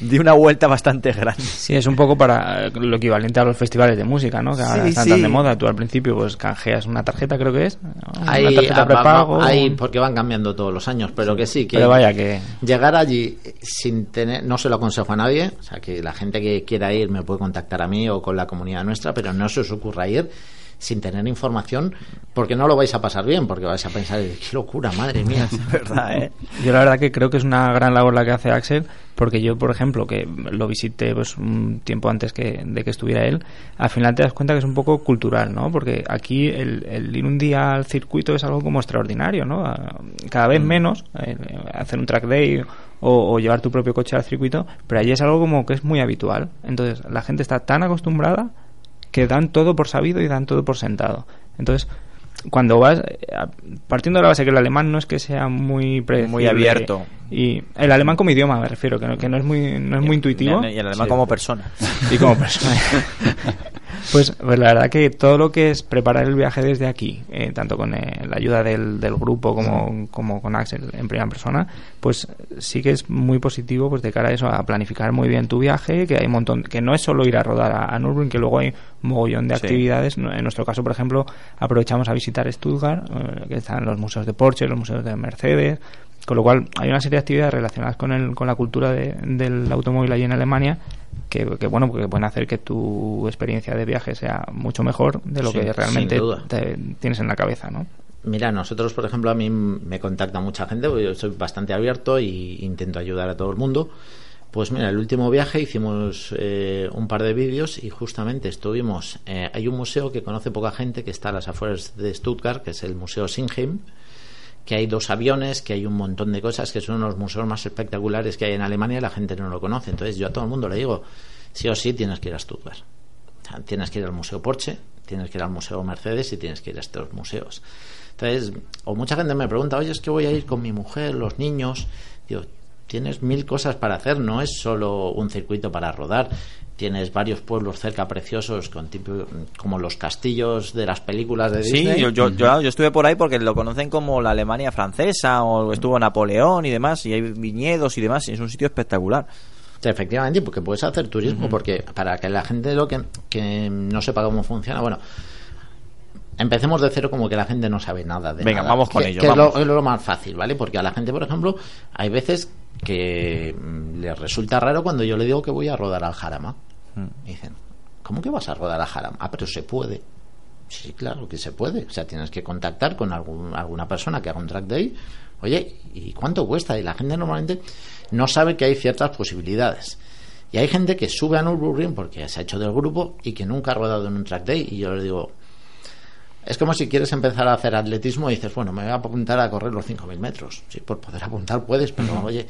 Di una vuelta bastante grande. Sí, es un poco para eh, lo equivalente a los festivales de música, ¿no? Que ahora Sí, están sí. tan de moda. Tú al principio pues canjeas una tarjeta, creo que es. una tarjeta prepago. hay- porque van cambiando todos los años, pero que sí, que Pero vaya que... llegar allí sin tener, no se lo aconsejo a nadie, o sea que la gente que quiera ir me puede contactar a mí o con la comunidad nuestra, pero no se os ocurra ir sin tener información, porque no lo vais a pasar bien, porque vais a pensar, qué locura, madre mía. ¿Verdad, eh? Yo la verdad que creo que es una gran labor la que hace Axel, porque yo, por ejemplo, que lo visité pues un tiempo antes que, de que estuviera él, al final te das cuenta que es un poco cultural, ¿no? Porque aquí el, el ir un día al circuito es algo como extraordinario, ¿no? Ah, Cada vez menos, eh, hacer un track day o, o llevar tu propio coche al circuito, pero allí es algo como que es muy habitual. Entonces, la gente está tan acostumbrada que dan todo por sabido y dan todo por sentado. Entonces, cuando vas, eh, partiendo de la base que el alemán no es que sea muy Muy abierto. y el alemán como idioma me refiero, que no, que no es muy no es muy intuitivo Y el alemán como persona. y como persona. Pues, pues la verdad que todo lo que es preparar el viaje desde aquí, eh, tanto con eh, la ayuda del, del grupo como, como con Axel en primera persona, pues sí que es muy positivo pues de cara a eso, a planificar muy bien tu viaje, que hay un montón, que no es solo ir a rodar a, a Nürburgring, que luego hay un mogollón de Sí. actividades. En nuestro caso, por ejemplo, aprovechamos a visitar Stuttgart, eh, que están los museos de Porsche, los museos de Mercedes, con lo cual hay una serie de actividades relacionadas con, el, con la cultura de- del automóvil allí en Alemania que, que, bueno que pueden hacer que tu experiencia de viaje sea mucho mejor de lo Sí, que realmente te- tienes en la cabeza, ¿no? Mira, nosotros, por ejemplo, a mí me contacta mucha gente, porque yo soy bastante abierto y intento ayudar a todo el mundo. Pues mira, el último viaje hicimos eh, un par de vídeos y justamente estuvimos. eh, hay un museo que conoce poca gente que está a las afueras de Stuttgart, que es el Museo Singheim, que hay dos aviones, que hay un montón de cosas, que son uno de los museos más espectaculares que hay en Alemania y la gente no lo conoce. Entonces yo a todo el mundo le digo, sí o sí tienes que ir a Stuttgart. Tienes que ir al Museo Porsche, tienes que ir al Museo Mercedes y tienes que ir a estos museos. Entonces, o mucha gente me pregunta, oye, es que voy a ir con mi mujer, los niños. Digo, tienes mil cosas para hacer, no es solo un circuito para rodar. Tienes varios pueblos cerca preciosos, con tipo, como los castillos de las películas de Sí, Disney. yo, yo, yo, yo estuve por ahí porque lo conocen como la Alemania francesa o estuvo Napoleón y demás, y hay viñedos y demás, y es un sitio espectacular. Efectivamente, porque puedes hacer turismo, porque para que la gente lo que, que no sepa cómo funciona, bueno, empecemos de cero como que la gente no sabe nada de Venga, nada. vamos con Que- ello, que vamos. Es, lo, es lo más fácil, ¿vale? Porque a la gente, por ejemplo, hay veces que mm, les resulta raro cuando yo le digo que voy a rodar al Jarama. Mm. Dicen, ¿cómo que vas a rodar al Jarama? Ah, pero se puede. Sí, claro que se puede. O sea, tienes que contactar con algún- alguna persona que haga un track day. Oye, ¿y cuánto cuesta? Y la gente normalmente no sabe que hay ciertas posibilidades. Y hay gente que sube a Nürburgring porque se ha hecho del grupo y que nunca ha rodado en un track day. Y yo le digo, es como si quieres empezar a hacer atletismo y dices, bueno, me voy a apuntar a correr los 5.000 metros. Sí, por poder apuntar puedes, pero oye,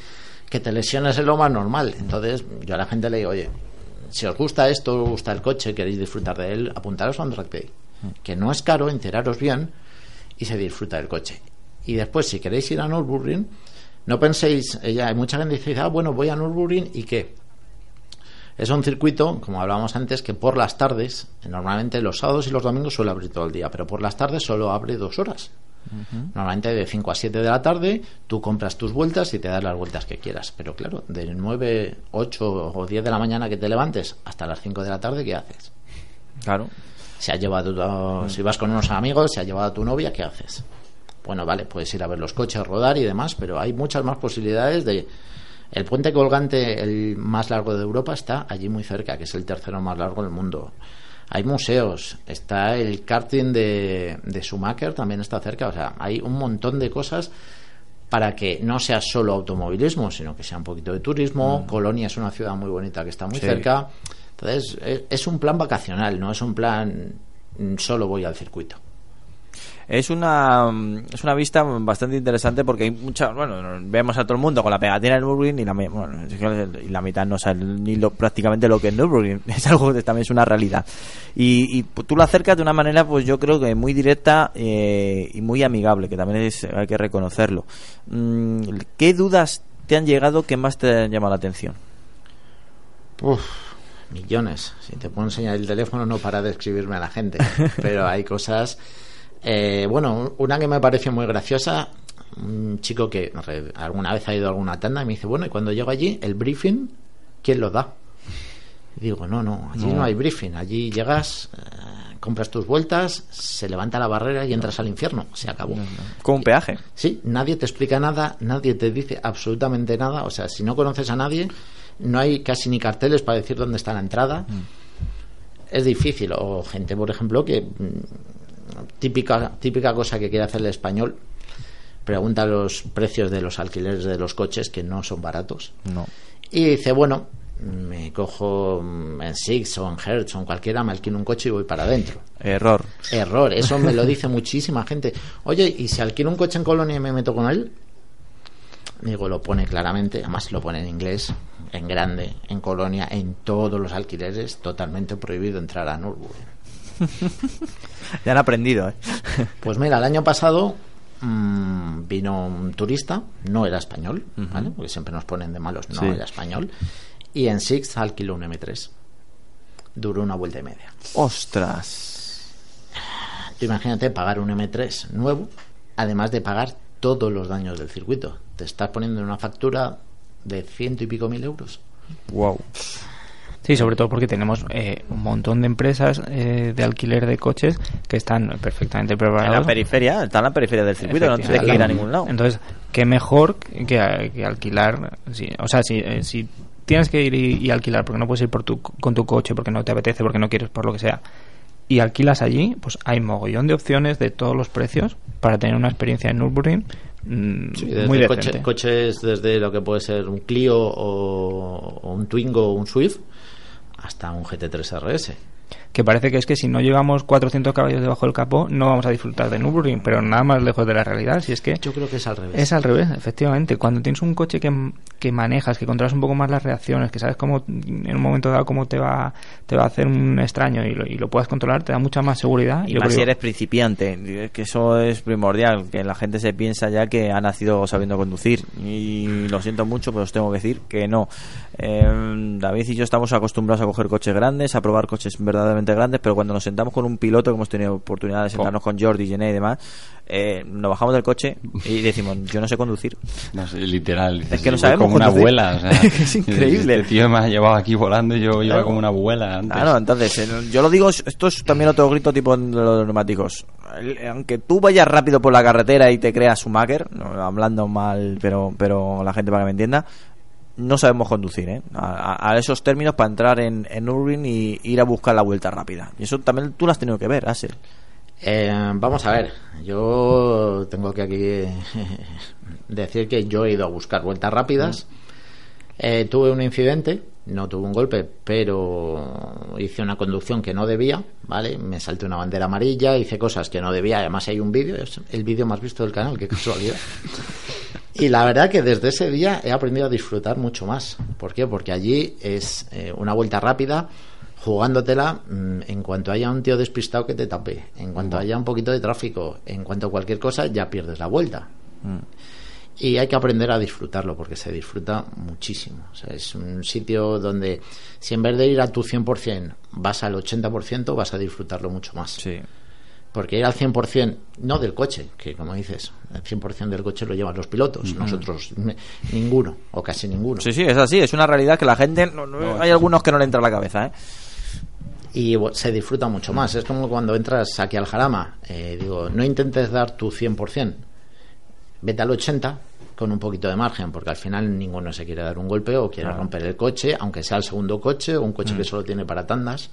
que te lesiones es lo más normal. Entonces, yo a la gente le digo, oye, si os gusta esto, os gusta el coche, queréis disfrutar de él, apuntaros a un track day. Que no es caro, enteraros bien y se disfruta del coche. Y después, si queréis ir a Nürburgring, no penséis, ella, hay mucha gente que dice, ah, bueno, voy a Nürburgring y qué. Es un circuito, como hablábamos antes, que por las tardes, normalmente los sábados y los domingos suele abrir todo el día, pero por las tardes solo abre dos horas. Normalmente de 5 a 7 de la tarde tú compras tus vueltas y te das las vueltas que quieras. Pero claro, de 9, 8 o 10 de la mañana que te levantes hasta las 5 de la tarde, ¿qué haces? Claro. Se ha llevado, si vas con unos amigos, se ha llevado a tu novia, ¿qué haces? Bueno, vale, puedes ir a ver los coches, rodar y demás, pero hay muchas más posibilidades de... El puente colgante, el más largo de Europa, está allí muy cerca, que es el tercero más largo del mundo. Hay museos, está el karting de, de Schumacher, también está cerca, o sea, hay un montón de cosas para que no sea solo automovilismo, sino que sea un poquito de turismo. Colonia es una ciudad muy bonita que está muy Sí. cerca. Entonces, es, es un plan vacacional, no es un plan mm, solo voy al circuito. Es una, mm, es una vista bastante interesante porque hay mucha, bueno, vemos a todo el mundo con la pegatina del Nürburgring y la, bueno, y la mitad no sabe ni lo, prácticamente lo que es Nürburgring. Es algo que también es una realidad. Y, y tú lo acercas de una manera, pues yo creo que muy directa eh, y muy amigable, que también es, hay que reconocerlo. Mm, ¿Qué dudas te han llegado que más te han llamado la atención? Uf, millones. Si te puedo enseñar el teléfono, no para de escribirme a la gente. Pero hay cosas. Eh, bueno, una que me pareció muy graciosa. Un chico que alguna vez ha ido a alguna tanda y me dice: Bueno, y cuando llego allí, el briefing, ¿quién lo da? Y digo: No, no, allí no, hay briefing. Allí llegas, eh, compras tus vueltas, se levanta la barrera y entras al infierno. Se acabó. Con un peaje. Sí, nadie te explica nada, nadie te dice absolutamente nada. O sea, si no conoces a nadie, no hay casi ni carteles para decir dónde está la entrada. Es difícil. O gente, por ejemplo, que mm, típica, típica cosa que quiere hacer el español, pregunta los precios de los alquileres de los coches, que no son baratos. No. Y dice, bueno, me cojo mm, en Six o en Hertz o en cualquiera, me alquilo un coche y voy para adentro. Error. Error, eso me lo dice muchísima gente. Oye, ¿y si alquilo un coche en Colonia y me meto con él? Digo, lo pone claramente, además lo pone en inglés, en grande, en Colonia, en todos los alquileres, totalmente prohibido entrar a Nürburgring. Ya han aprendido, ¿eh? Pues mira, el año pasado mm, vino un turista, no era español, ¿vale? Porque siempre nos ponen de malos, no Sí. era español, y en Six alquiló un M3. Duró una vuelta y media. Ostras. Tú imagínate pagar un M3 nuevo, además de pagar todos los daños del circuito. Te estás poniendo en una factura de ciento y pico mil euros. Wow. Sí, sobre todo porque tenemos eh, un montón de empresas eh, de alquiler de coches que están perfectamente En preparadas. la periferia, está en la periferia del circuito, no tienes que ir a ningún lado. Entonces, qué mejor que, que alquilar. sí, o sea, si, eh, si tienes que ir y, y alquilar porque no puedes ir por tu, con tu coche, porque no te apetece, porque no quieres, por lo que sea, y alquilas allí, pues hay mogollón de opciones de todos los precios para tener una experiencia en Nürburgring mm, Sí, desde muy coche- coches desde lo que puede ser un Clio o, o un Twingo o un Swift hasta un GT3 RS. que parece que es que si no llevamos 400 caballos debajo del capó no vamos a disfrutar de Nürburgring, pero nada más lejos de la realidad, si es que Yo creo que es al revés. es al revés, efectivamente. Cuando tienes un coche que, que manejas, que controlas un poco más las reacciones, que sabes cómo en un momento dado cómo te va te va a hacer un extraño y lo, y lo puedas controlar, te da mucha más seguridad. Y más si eres principiante, que eso es primordial, que la gente se piensa ya que ha nacido sabiendo conducir. Y lo siento mucho, pero os tengo que decir que no. Eh, David y yo estamos acostumbrados a coger coches grandes, a probar coches verdaderamente grandes, pero cuando nos sentamos con un piloto, que hemos tenido oportunidad de sentarnos con Jordi, Gené y demás, eh, nos bajamos del coche y decimos, yo no sé conducir. No sé, literal. Es que no sabemos como una abuela. O sea, Es increíble. Este tío me ha llevado aquí volando y yo iba como una abuela antes. Claro, entonces, eh, yo lo digo, esto es también otro grito tipo de los neumáticos. El- Aunque tú vayas rápido por la carretera y te creas Schumacher, no, hablando mal, pero, pero la gente para que me entienda, no sabemos conducir, ¿eh? A, esos términos para entrar en, en Nürburgring y ir a buscar la vuelta rápida. Y eso también tú lo has tenido que ver, Axel. Eh, vamos a ver, yo tengo que aquí decir que yo he ido a buscar vueltas rápidas. Eh, tuve un incidente, no tuve un golpe, pero hice una conducción que no debía, ¿vale? Me salté una bandera amarilla, hice cosas que no debía, además hay un vídeo, es el vídeo más visto del canal, qué casualidad. Y la verdad que desde ese día he aprendido a disfrutar mucho más. ¿Por qué? Porque allí es eh, una vuelta rápida, jugándotela mm, en cuanto haya un tío despistado que te tape, en cuanto haya un poquito de tráfico, en cuanto a cualquier cosa, ya pierdes la vuelta. Y hay que aprender a disfrutarlo porque se disfruta muchísimo. O sea, es un sitio donde si en vez de ir a tu 100% vas al 80%, vas a disfrutarlo mucho más. Sí. Porque ir al 100%, no del coche, que como dices, el 100% del coche lo llevan los pilotos, nosotros ninguno, o casi ninguno. Sí, sí, es así, es una realidad que la gente, no- no- hay algunos que no le entra a la cabeza, ¿eh? y se disfruta mucho más. Es como cuando entras aquí al Jarama, eh, digo, no intentes dar tu 100%, vete al 80% con un poquito de margen, porque al final ninguno se quiere dar un golpe o quiere romper el coche, aunque sea el segundo coche o un coche que solo tiene para tandas.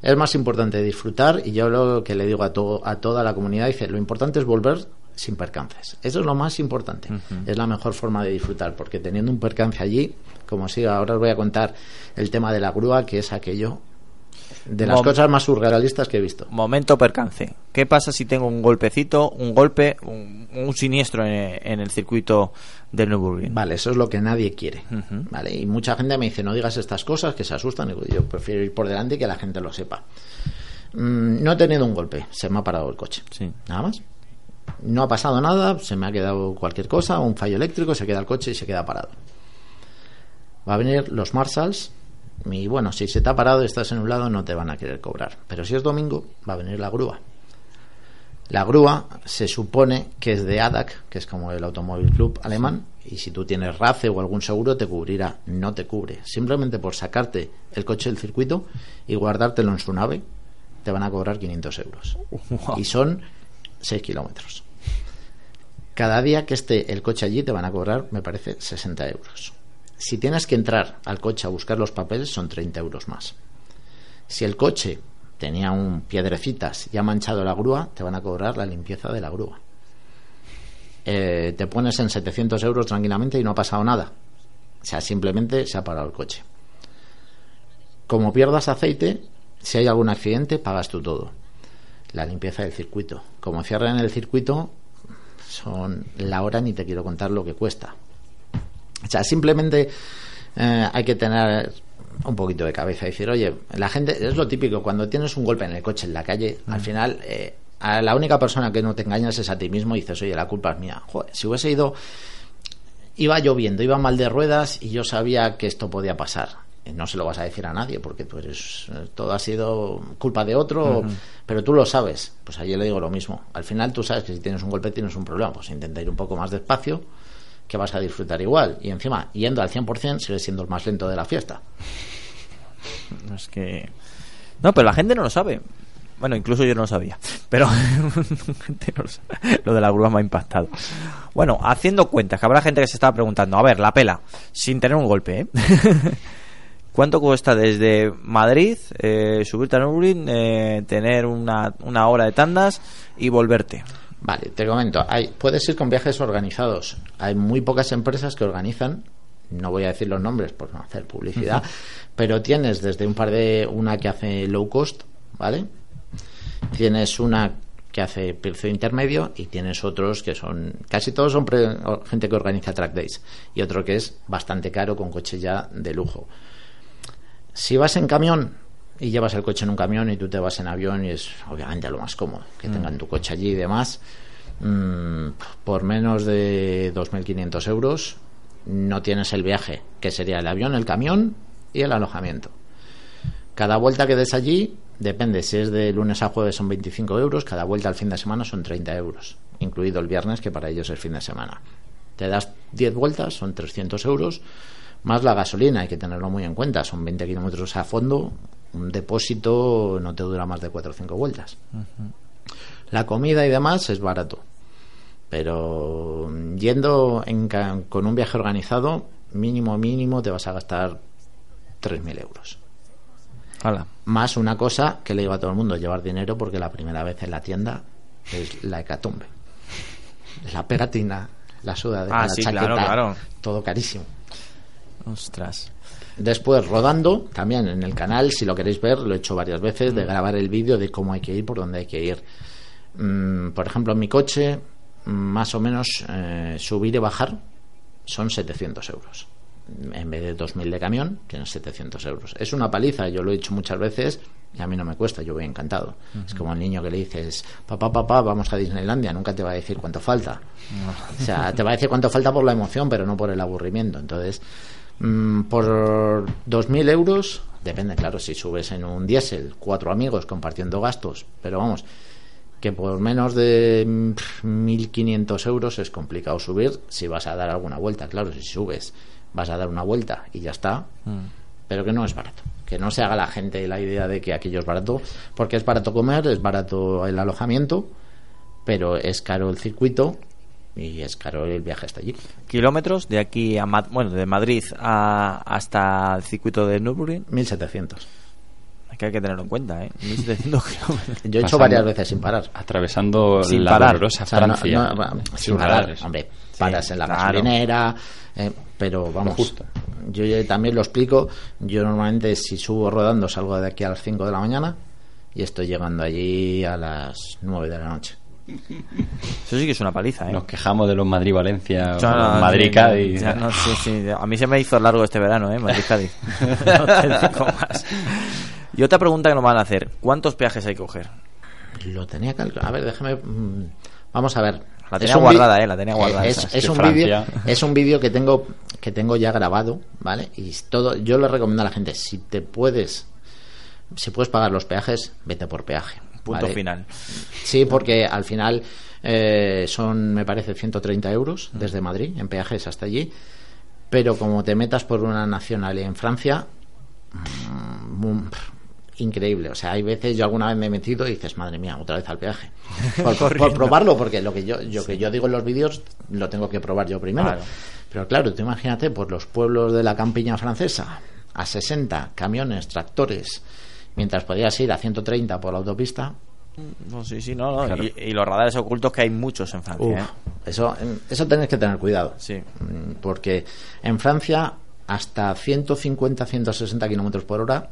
Es más importante disfrutar y yo lo que le digo a, to- a toda la comunidad, dice, lo importante es volver sin percances. Eso es lo más importante. Es la mejor forma de disfrutar, porque teniendo un percance allí, como si ahora os voy a contar el tema de la grúa, que es aquello de las Mom- cosas más surrealistas que he visto. Momento percance. ¿Qué pasa si tengo un golpecito, un golpe, un, un siniestro en, en el circuito del Nürburgring? Vale, eso es lo que nadie quiere. Vale, y mucha gente me dice, no digas estas cosas que se asustan. Y yo prefiero ir por delante y que la gente lo sepa. Mm, no he tenido un golpe, se me ha parado el coche. Sí. Nada más. No ha pasado nada, se me ha quedado cualquier cosa, un fallo eléctrico, se queda el coche y se queda parado. Va a venir los Marshalls y bueno, si se te ha parado y estás en un lado no te van a querer cobrar. Pero si es domingo, va a venir la grúa. La grúa se supone que es de ADAC, que es como el Automóvil Club alemán, y si tú tienes RACE o algún seguro te cubrirá. No te cubre. Simplemente por sacarte el coche del circuito y guardártelo en su nave, te van a cobrar 500 euros. Y son 6 kilómetros. Cada día que esté el coche allí te van a cobrar, me parece, 60 euros. Si tienes que entrar al coche a buscar los papeles, son 30 euros más. Si el coche tenía un piedrecitas y ha manchado la grúa, te van a cobrar la limpieza de la grúa. Eh, te pones en 700 euros tranquilamente y no ha pasado nada. O sea, simplemente se ha parado el coche. Como pierdas aceite, si hay algún accidente, pagas tú todo. La limpieza del circuito. Como cierran el circuito, son la hora ni te quiero contar lo que cuesta. O sea, simplemente eh, hay que tener un poquito de cabeza y decir, oye, la gente, es lo típico, cuando tienes un golpe en el coche, en la calle, al final, eh, a la única persona que no te engañas es a ti mismo y dices, oye, la culpa es mía. Joder, si hubiese ido, iba lloviendo, iba mal de ruedas y yo sabía que esto podía pasar. No se lo vas a decir a nadie porque tú eres, eh, todo ha sido culpa de otro, pero tú lo sabes. Pues allí le digo lo mismo. Al final tú sabes que si tienes un golpe tienes un problema, pues intenta ir un poco más despacio que vas a disfrutar igual. Y encima, yendo al 100%, sigues siendo el más lento de la fiesta. Es que. No, pero la gente no lo sabe. Bueno, incluso yo no lo sabía. Pero. Lo de la grúa me ha impactado. Bueno, haciendo cuentas, que habrá gente que se estaba preguntando, a ver, la pela, sin tener un golpe, ¿eh? ¿Cuánto cuesta desde Madrid eh, subirte a Nürburgring, eh, tener una, una hora de tandas y volverte? Vale, te comento. Hay, puedes ir con viajes organizados. Hay muy pocas empresas que organizan. No voy a decir los nombres por no hacer publicidad, pero tienes desde un par de una que hace low cost, ¿vale? Tienes una que hace precio intermedio y tienes otros que son casi todos son pre- gente que organiza track days y otro que es bastante caro con coche ya de lujo. Si vas en camión y llevas el coche en un camión y tú te vas en avión y es obviamente lo más cómodo que tengan tu coche allí y demás, mm, por menos de 2.500 euros no tienes el viaje, que sería el avión, el camión y el alojamiento. Cada vuelta que des allí, depende, si es de lunes a jueves son 25 euros, cada vuelta al fin de semana son 30 euros, incluido el viernes, que para ellos es fin de semana. Te das 10 vueltas, son 300 euros, más la gasolina, hay que tenerlo muy en cuenta, son 20 kilómetros a fondo, un depósito no te dura más de 4 o 5 vueltas. La comida y demás es barato, pero yendo en ca- con un viaje organizado, mínimo, mínimo, te vas a gastar 3.000 euros. Más una cosa que le digo a todo el mundo, llevar dinero porque la primera vez en la tienda es la hecatombe. La pegatina, la sudadera, Ah, la sí, chaqueta, claro, claro. todo carísimo. Ostras. Después, rodando, también en el canal, si lo queréis ver, lo he hecho varias veces, de grabar el vídeo de cómo hay que ir, por dónde hay que ir. Mm, por ejemplo, en mi coche, mm, más o menos, eh, subir y bajar son 700 euros. En vez de 2.000 de camión, tienes 700 euros. Es una paliza, yo lo he hecho muchas veces y a mí no me cuesta, yo voy encantado. Es como el niño que le dices, papá, papá, vamos a Disneylandia, nunca te va a decir cuánto falta. O sea, te va a decir cuánto falta por la emoción, pero no por el aburrimiento. Entonces, mm, por 2.000 euros, depende, claro, si subes en un diésel, cuatro amigos compartiendo gastos, pero vamos, que por menos de mm, pff, 1.500 euros es complicado subir si vas a dar alguna vuelta. Claro, si subes, vas a dar una vuelta y ya está, pero que no es barato. Que no se haga la gente la idea de que aquello es barato, porque es barato comer, es barato el alojamiento, pero es caro el circuito y es caro el viaje hasta allí. Kilómetros de aquí a Ma- bueno, de Madrid a, hasta el circuito de Nürburgring. 1.700. Que hay que tenerlo en cuenta, ¿eh? 1700 kilómetros. Yo he hecho varias veces sin parar. Atravesando Sin la parar. dolorosa O sea, no- Francia. no, va- sin Sin parar, parar. hombre, paras en la claro. gasolinera, eh, pero vamos, justo. yo ya también lo explico, yo normalmente si subo rodando salgo de aquí a las 5 de la mañana y estoy llegando allí a las 9 de la noche. Eso sí que es una paliza, ¿eh? Nos quejamos de los Madrid-Valencia, O sea, no, Madrid-Cádiz. sí, ya no, sí, sí. A mí se me hizo largo este verano, ¿eh? Madrid-Cádiz. no te digo más. Y otra pregunta que nos van a hacer. ¿Cuántos peajes hay que coger? Lo tenía calculado. A ver, déjame. mm, Vamos a ver. La tenía guardada, eh, la tenía guardada Es, un vídeo, es un vídeo que tengo que tengo ya grabado, ¿vale? Y todo. Yo le recomiendo a la gente si te puedes, si puedes pagar los peajes, vete por peaje. Punto ¿vale? final. Sí, porque al final eh, son, me parece, 130 euros desde Madrid en peajes hasta allí. Pero como te metas por una nacional en Francia, mm, mm, increíble. O sea, hay veces yo alguna vez me he metido y dices, madre mía, otra vez al peaje. Por, por probarlo, porque lo que yo, yo que yo digo en los vídeos lo tengo que probar yo primero. Claro. Pero claro, tú imagínate por los pueblos de la campiña francesa a 60 camiones, tractores, mientras podías ir a 130 por la autopista. No, sí, sí, no, no. Y, y los radares ocultos que hay muchos en Francia, Uf, ¿eh? eso, eso tenéis que tener cuidado. Sí. Mm, Porque en Francia, hasta 150, 160 kilómetros por hora,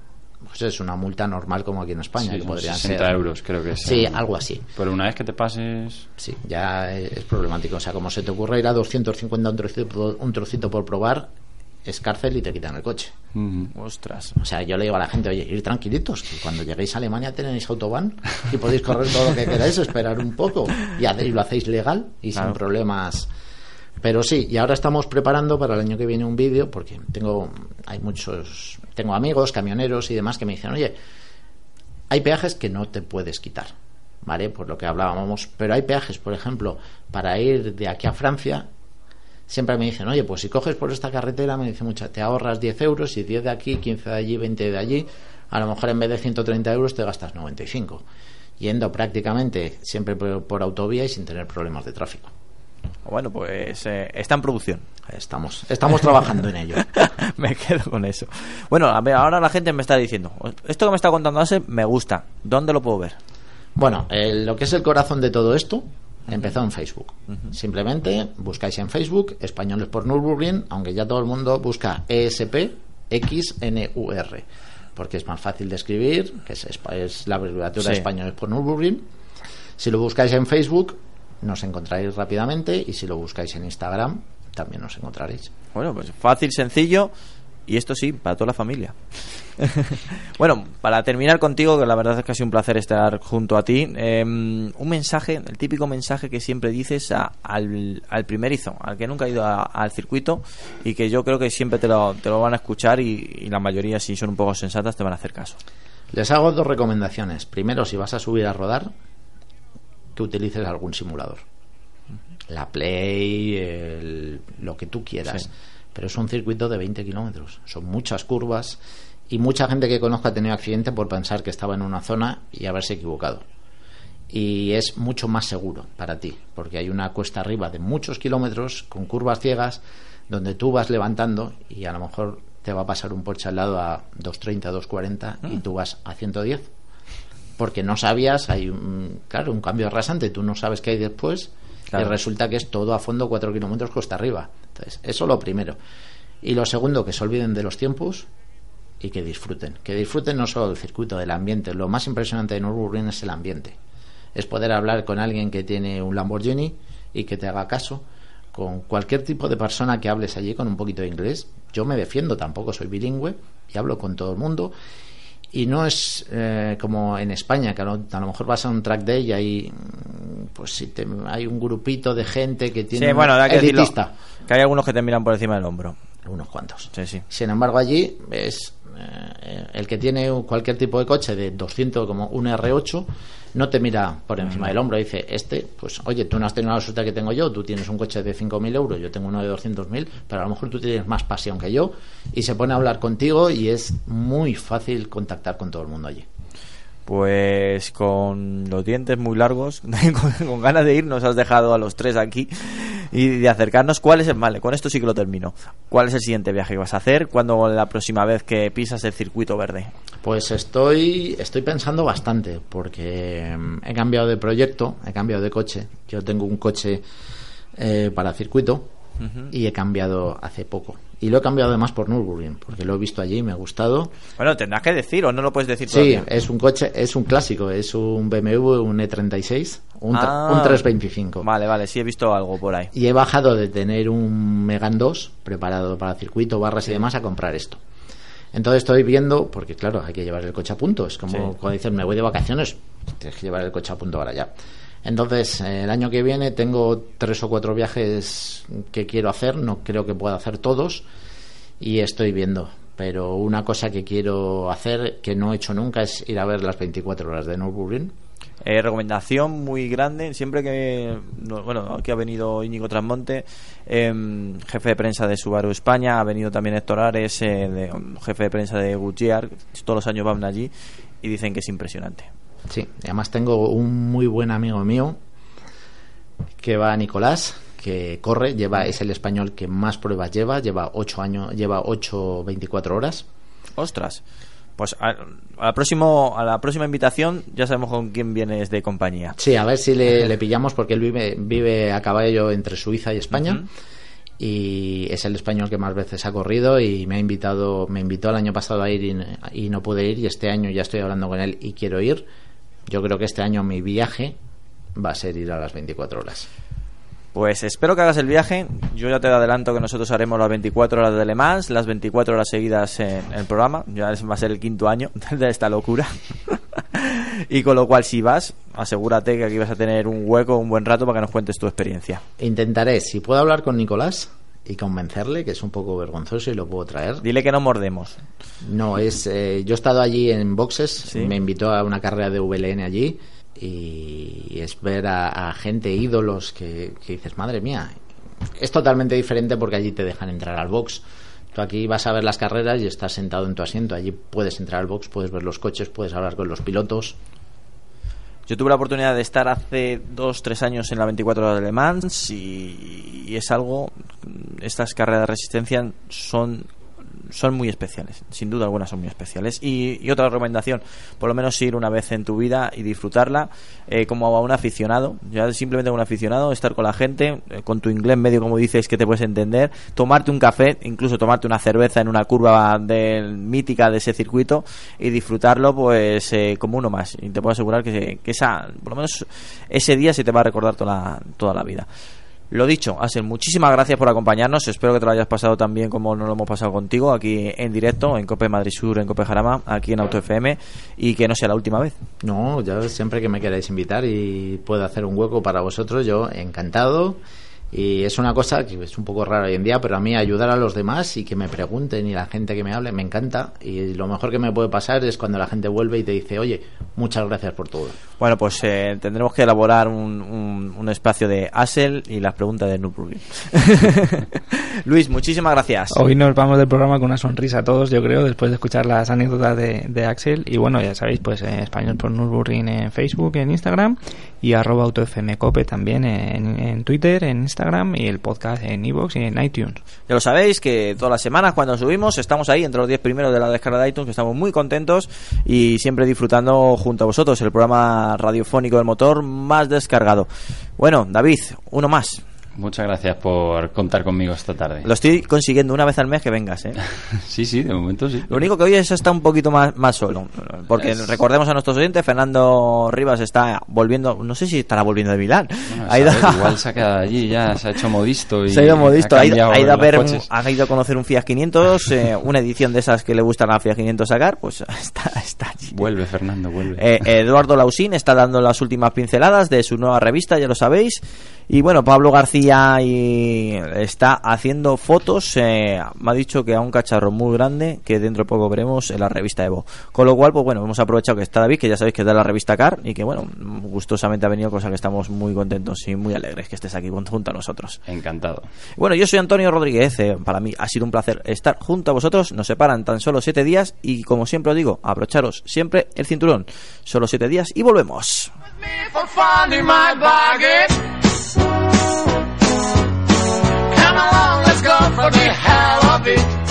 pues es una multa normal como aquí en España, Sí, que son podrían 60 ser. euros, creo que es. Sí, Eh, algo así. Pero una vez que te pases. Sí, ya es problemático. O sea, como se te ocurre ir a 250 un trocito, un trocito por probar, es cárcel y te quitan el coche. mm, Ostras. O sea, yo le digo a la gente, oye, ir tranquilitos, que cuando lleguéis a Alemania tenéis autobahn y podéis correr todo lo que queráis, esperar un poco y, lo hacéis legal y Claro. sin problemas. Pero sí, y ahora estamos preparando para el año que viene un vídeo, porque tengo, hay muchos, tengo amigos, camioneros y demás que me dicen, oye, hay peajes que no te puedes quitar, ¿vale? Por lo que hablábamos, pero hay peajes, por ejemplo, para ir de aquí a Francia, siempre me dicen, oye, pues si coges por esta carretera, me dice mucha, te ahorras 10 euros y 10 de aquí, 15 de allí, 20 de allí, a lo mejor en vez de 130 euros te gastas 95, yendo prácticamente siempre por, por autovía y sin tener problemas de tráfico. Bueno, pues eh, está en producción. Estamos, estamos trabajando en ello. me quedo con eso. Bueno, a ver, ahora la gente me está diciendo, esto que me está contando Ase me gusta. ¿Dónde lo puedo ver? Bueno, el- lo que es el corazón de todo esto Empezó en Facebook. Simplemente buscáis en Facebook Españoles por Nürburgring, aunque ya todo el mundo busca E ESP XNUR, porque es más fácil de escribir, que es, es la abreviatura Sí. Españoles por Nürburgring. Si lo buscáis en Facebook, nos encontraréis rápidamente, y si lo buscáis en Instagram, también nos encontraréis. Bueno, pues fácil, sencillo y esto sí, para toda la familia. bueno, para terminar contigo, que la verdad es que ha sido un placer estar junto a ti, eh, un mensaje, el típico mensaje que siempre dices a- al, al primerizo, al que nunca ha ido a- al circuito y que yo creo que siempre te lo, te lo van a escuchar y, y la mayoría, si son un poco sensatas, te van a hacer caso. Les hago dos recomendaciones. Primero, si vas a subir a rodar, que utilices algún simulador. La Play, el- lo que tú quieras. Sí. Pero es un circuito de 20 kilómetros. Son muchas curvas y mucha gente que conozco ha tenido accidente por pensar que estaba en una zona y haberse equivocado. Y es mucho más seguro para ti, porque hay una cuesta arriba de muchos kilómetros con curvas ciegas donde tú vas levantando y a lo mejor te va a pasar un Porsche al lado a 230, 240 y tú vas a 110 porque no sabías, hay un, claro, un cambio rasante, tú no sabes qué hay después Y resulta que es todo a fondo 4 kilómetros cuesta arriba. Entonces, eso lo primero. Y lo segundo, que se olviden de los tiempos y que disfruten. Que disfruten no solo del circuito, del ambiente. Lo más impresionante de Nürburgring es el ambiente. Es poder hablar con alguien que tiene un Lamborghini y que te haga caso. Con cualquier tipo de persona que hables allí con un poquito de inglés. Yo me defiendo, tampoco soy bilingüe y hablo con todo el mundo. Y no es eh, como en España, que a lo, a lo mejor vas a un track day y hay, mm, pues si te- hay un grupito de gente que tiene Sí, bueno, hay que decirlo, que hay algunos que te miran por encima del hombro. Unos cuantos. Sí, sí. Sin embargo, allí es eh, el que tiene cualquier tipo de coche de 200 como un R8 no te mira por encima del hombro. Dice, este, pues oye, tú no has tenido la suerte que tengo yo, tú tienes un coche de 5.000 euros, yo tengo uno de 200.000, pero a lo mejor tú tienes más pasión que yo y se pone a hablar contigo y es muy fácil contactar con todo el mundo allí. Pues con los dientes muy largos, con, con ganas de ir, nos has dejado a los tres aquí y de acercarnos. ¿Cuál es el vale? Con esto sí que lo termino. ¿Cuál es el siguiente viaje que vas a hacer? ¿Cuándo la próxima vez que pisas el circuito verde? Pues estoy, estoy pensando bastante, porque mm, he cambiado de proyecto, he cambiado de coche. Yo tengo un coche eh, para circuito y he cambiado hace poco. Y lo he cambiado además por Nürburgring, porque lo he visto allí y me ha gustado. Bueno, tendrás que decir o no lo puedes decir Sí, todavía. es un coche, es un clásico, es un BMW, un E36, un, Ah. un 325. Vale, vale, sí he visto algo por ahí. Y he bajado de tener un Megan 2 preparado para circuito, barras y demás a comprar esto. Entonces estoy viendo, porque claro, hay que llevar el coche a punto. Es como Sí. cuando dicen, me voy de vacaciones, tienes que llevar el coche a punto para allá. Entonces, eh, el año que viene tengo tres o cuatro viajes que quiero hacer, no creo que pueda hacer todos, y estoy viendo. Pero una cosa que quiero hacer, que no he hecho nunca, es ir a ver las 24 horas de Nürburgring. Eh, recomendación muy grande, siempre que, no, bueno, aquí ha venido Íñigo Trasmonte, em, jefe de prensa de Subaru España, ha venido también Héctor Ares, eh, jefe de prensa de Goodyear, todos los años van allí y dicen que es impresionante. Sí, además tengo un muy buen amigo mío que va Nicolás, que corre, lleva, es el español que más pruebas lleva, lleva 8 años, lleva 8 24 horas. Ostras, pues a, a la, próximo, a la próxima invitación ya sabemos con quién vienes de compañía. Sí, a ver si le, le pillamos porque él vive, vive a caballo entre Suiza y España. Y es el español que más veces ha corrido y me ha invitado, me invitó el año pasado a ir y, y no pude ir y este año ya estoy hablando con él y quiero ir. Yo creo que este año mi viaje va a ser ir a las 24 horas. Pues espero que hagas el viaje. Yo ya te adelanto que nosotros haremos las 24 horas de Le Mans, las 24 horas seguidas en el programa. Ya va a ser el quinto año de esta locura. y con lo cual, si vas, asegúrate que aquí vas a tener un hueco, un buen rato para que nos cuentes tu experiencia. Intentaré, si puedo hablar con Nicolás y convencerle, que es un poco vergonzoso y lo puedo traer. Dile que no mordemos. No, es. eh, yo he estado allí en boxes, Sí. me invitó a una carrera de VLN allí y es ver a, a gente, ídolos, que, que dices, madre mía, es totalmente diferente porque allí te dejan entrar al box. Tú aquí vas a ver las carreras y estás sentado en tu asiento, allí puedes entrar al box, puedes ver los coches, puedes hablar con los pilotos. Yo tuve la oportunidad de estar hace dos, tres años en la 24 horas de Le Mans y, y es algo, estas carreras de resistencia son son muy especiales, sin duda alguna son muy especiales. Y, y otra recomendación, por lo menos ir una vez en tu vida y disfrutarla eh, como a un aficionado, ya simplemente un aficionado, estar con la gente, eh, con tu inglés medio como dices que te puedes entender, tomarte un café, incluso tomarte una cerveza en una curva del, mítica de ese circuito y disfrutarlo pues eh, como uno más. Y te puedo asegurar que, que esa, por lo menos ese día se te va a recordar toda toda la vida. Lo dicho, Asel, muchísimas gracias por acompañarnos. Espero que te lo hayas pasado tan bien como nos lo hemos pasado contigo aquí en directo, en Cope Madrid Sur, en Cope Jarama, aquí en Auto FM, y que no sea la última vez. No, ya siempre que me queráis invitar y puedo hacer un hueco para vosotros, yo encantado. Y es una cosa que es un poco rara hoy en día, pero a mí ayudar a los demás y que me pregunten y la gente que me hable me encanta. Y lo mejor que me puede pasar es cuando la gente vuelve y te dice, oye, muchas gracias por todo. Bueno, pues eh, tendremos que elaborar un, un, un espacio de Asel y las preguntas de Nürburgring. Luis, muchísimas gracias. Hoy nos vamos del programa con una sonrisa a todos, yo creo, después de escuchar las anécdotas de, de Axel. Y bueno, ya sabéis, pues en español por Nürburgring en Facebook, en Instagram y arroba autofmcope también en, en Twitter, en Instagram y el podcast en iVoox y en iTunes. Ya lo sabéis que todas las semanas cuando subimos estamos ahí entre los 10 primeros de la descarga de iTunes, que estamos muy contentos y siempre disfrutando junto a vosotros el programa radiofónico del motor más descargado. Bueno, David, uno más. Muchas gracias por contar conmigo esta tarde. Lo estoy consiguiendo una vez al mes que vengas, ¿eh? sí, sí, de momento sí. Lo único que hoy es está un poquito más, más solo. Porque es... recordemos a nuestros oyentes, Fernando Rivas está volviendo, no sé si estará volviendo de Milán. Bueno, ha ido a... Igual se ha quedado allí, ya se ha hecho modisto. Y se ha ido modisto, ha, ido, ha ido a ver, un, ha ido a conocer un Fiat 500, eh, una edición de esas que le gustan a Fiat 500 sacar, pues está, está allí. Vuelve, Fernando, vuelve. Eh, Eduardo Lausín está dando las últimas pinceladas de su nueva revista, ya lo sabéis. Y bueno, Pablo García y está haciendo fotos. Eh, me ha dicho que a un cacharro muy grande que dentro de poco veremos en la revista Evo. Con lo cual, pues bueno, hemos aprovechado que está David, que ya sabéis que es de la revista Car y que bueno, gustosamente ha venido, cosa que estamos muy contentos y muy alegres que estés aquí junto a nosotros. Encantado. Bueno, yo soy Antonio Rodríguez. Eh, para mí ha sido un placer estar junto a vosotros. Nos separan tan solo siete días y como siempre os digo, abrocharos siempre el cinturón. Solo siete días y volvemos. Come along, let's go for the hell of it.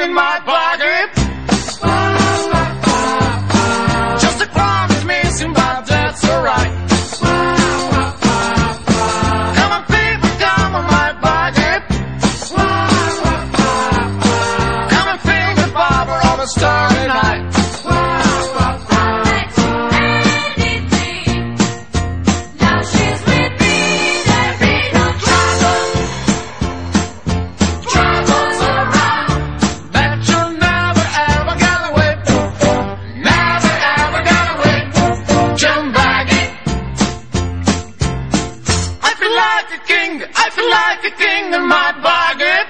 In my pocket. like a king in my bargain.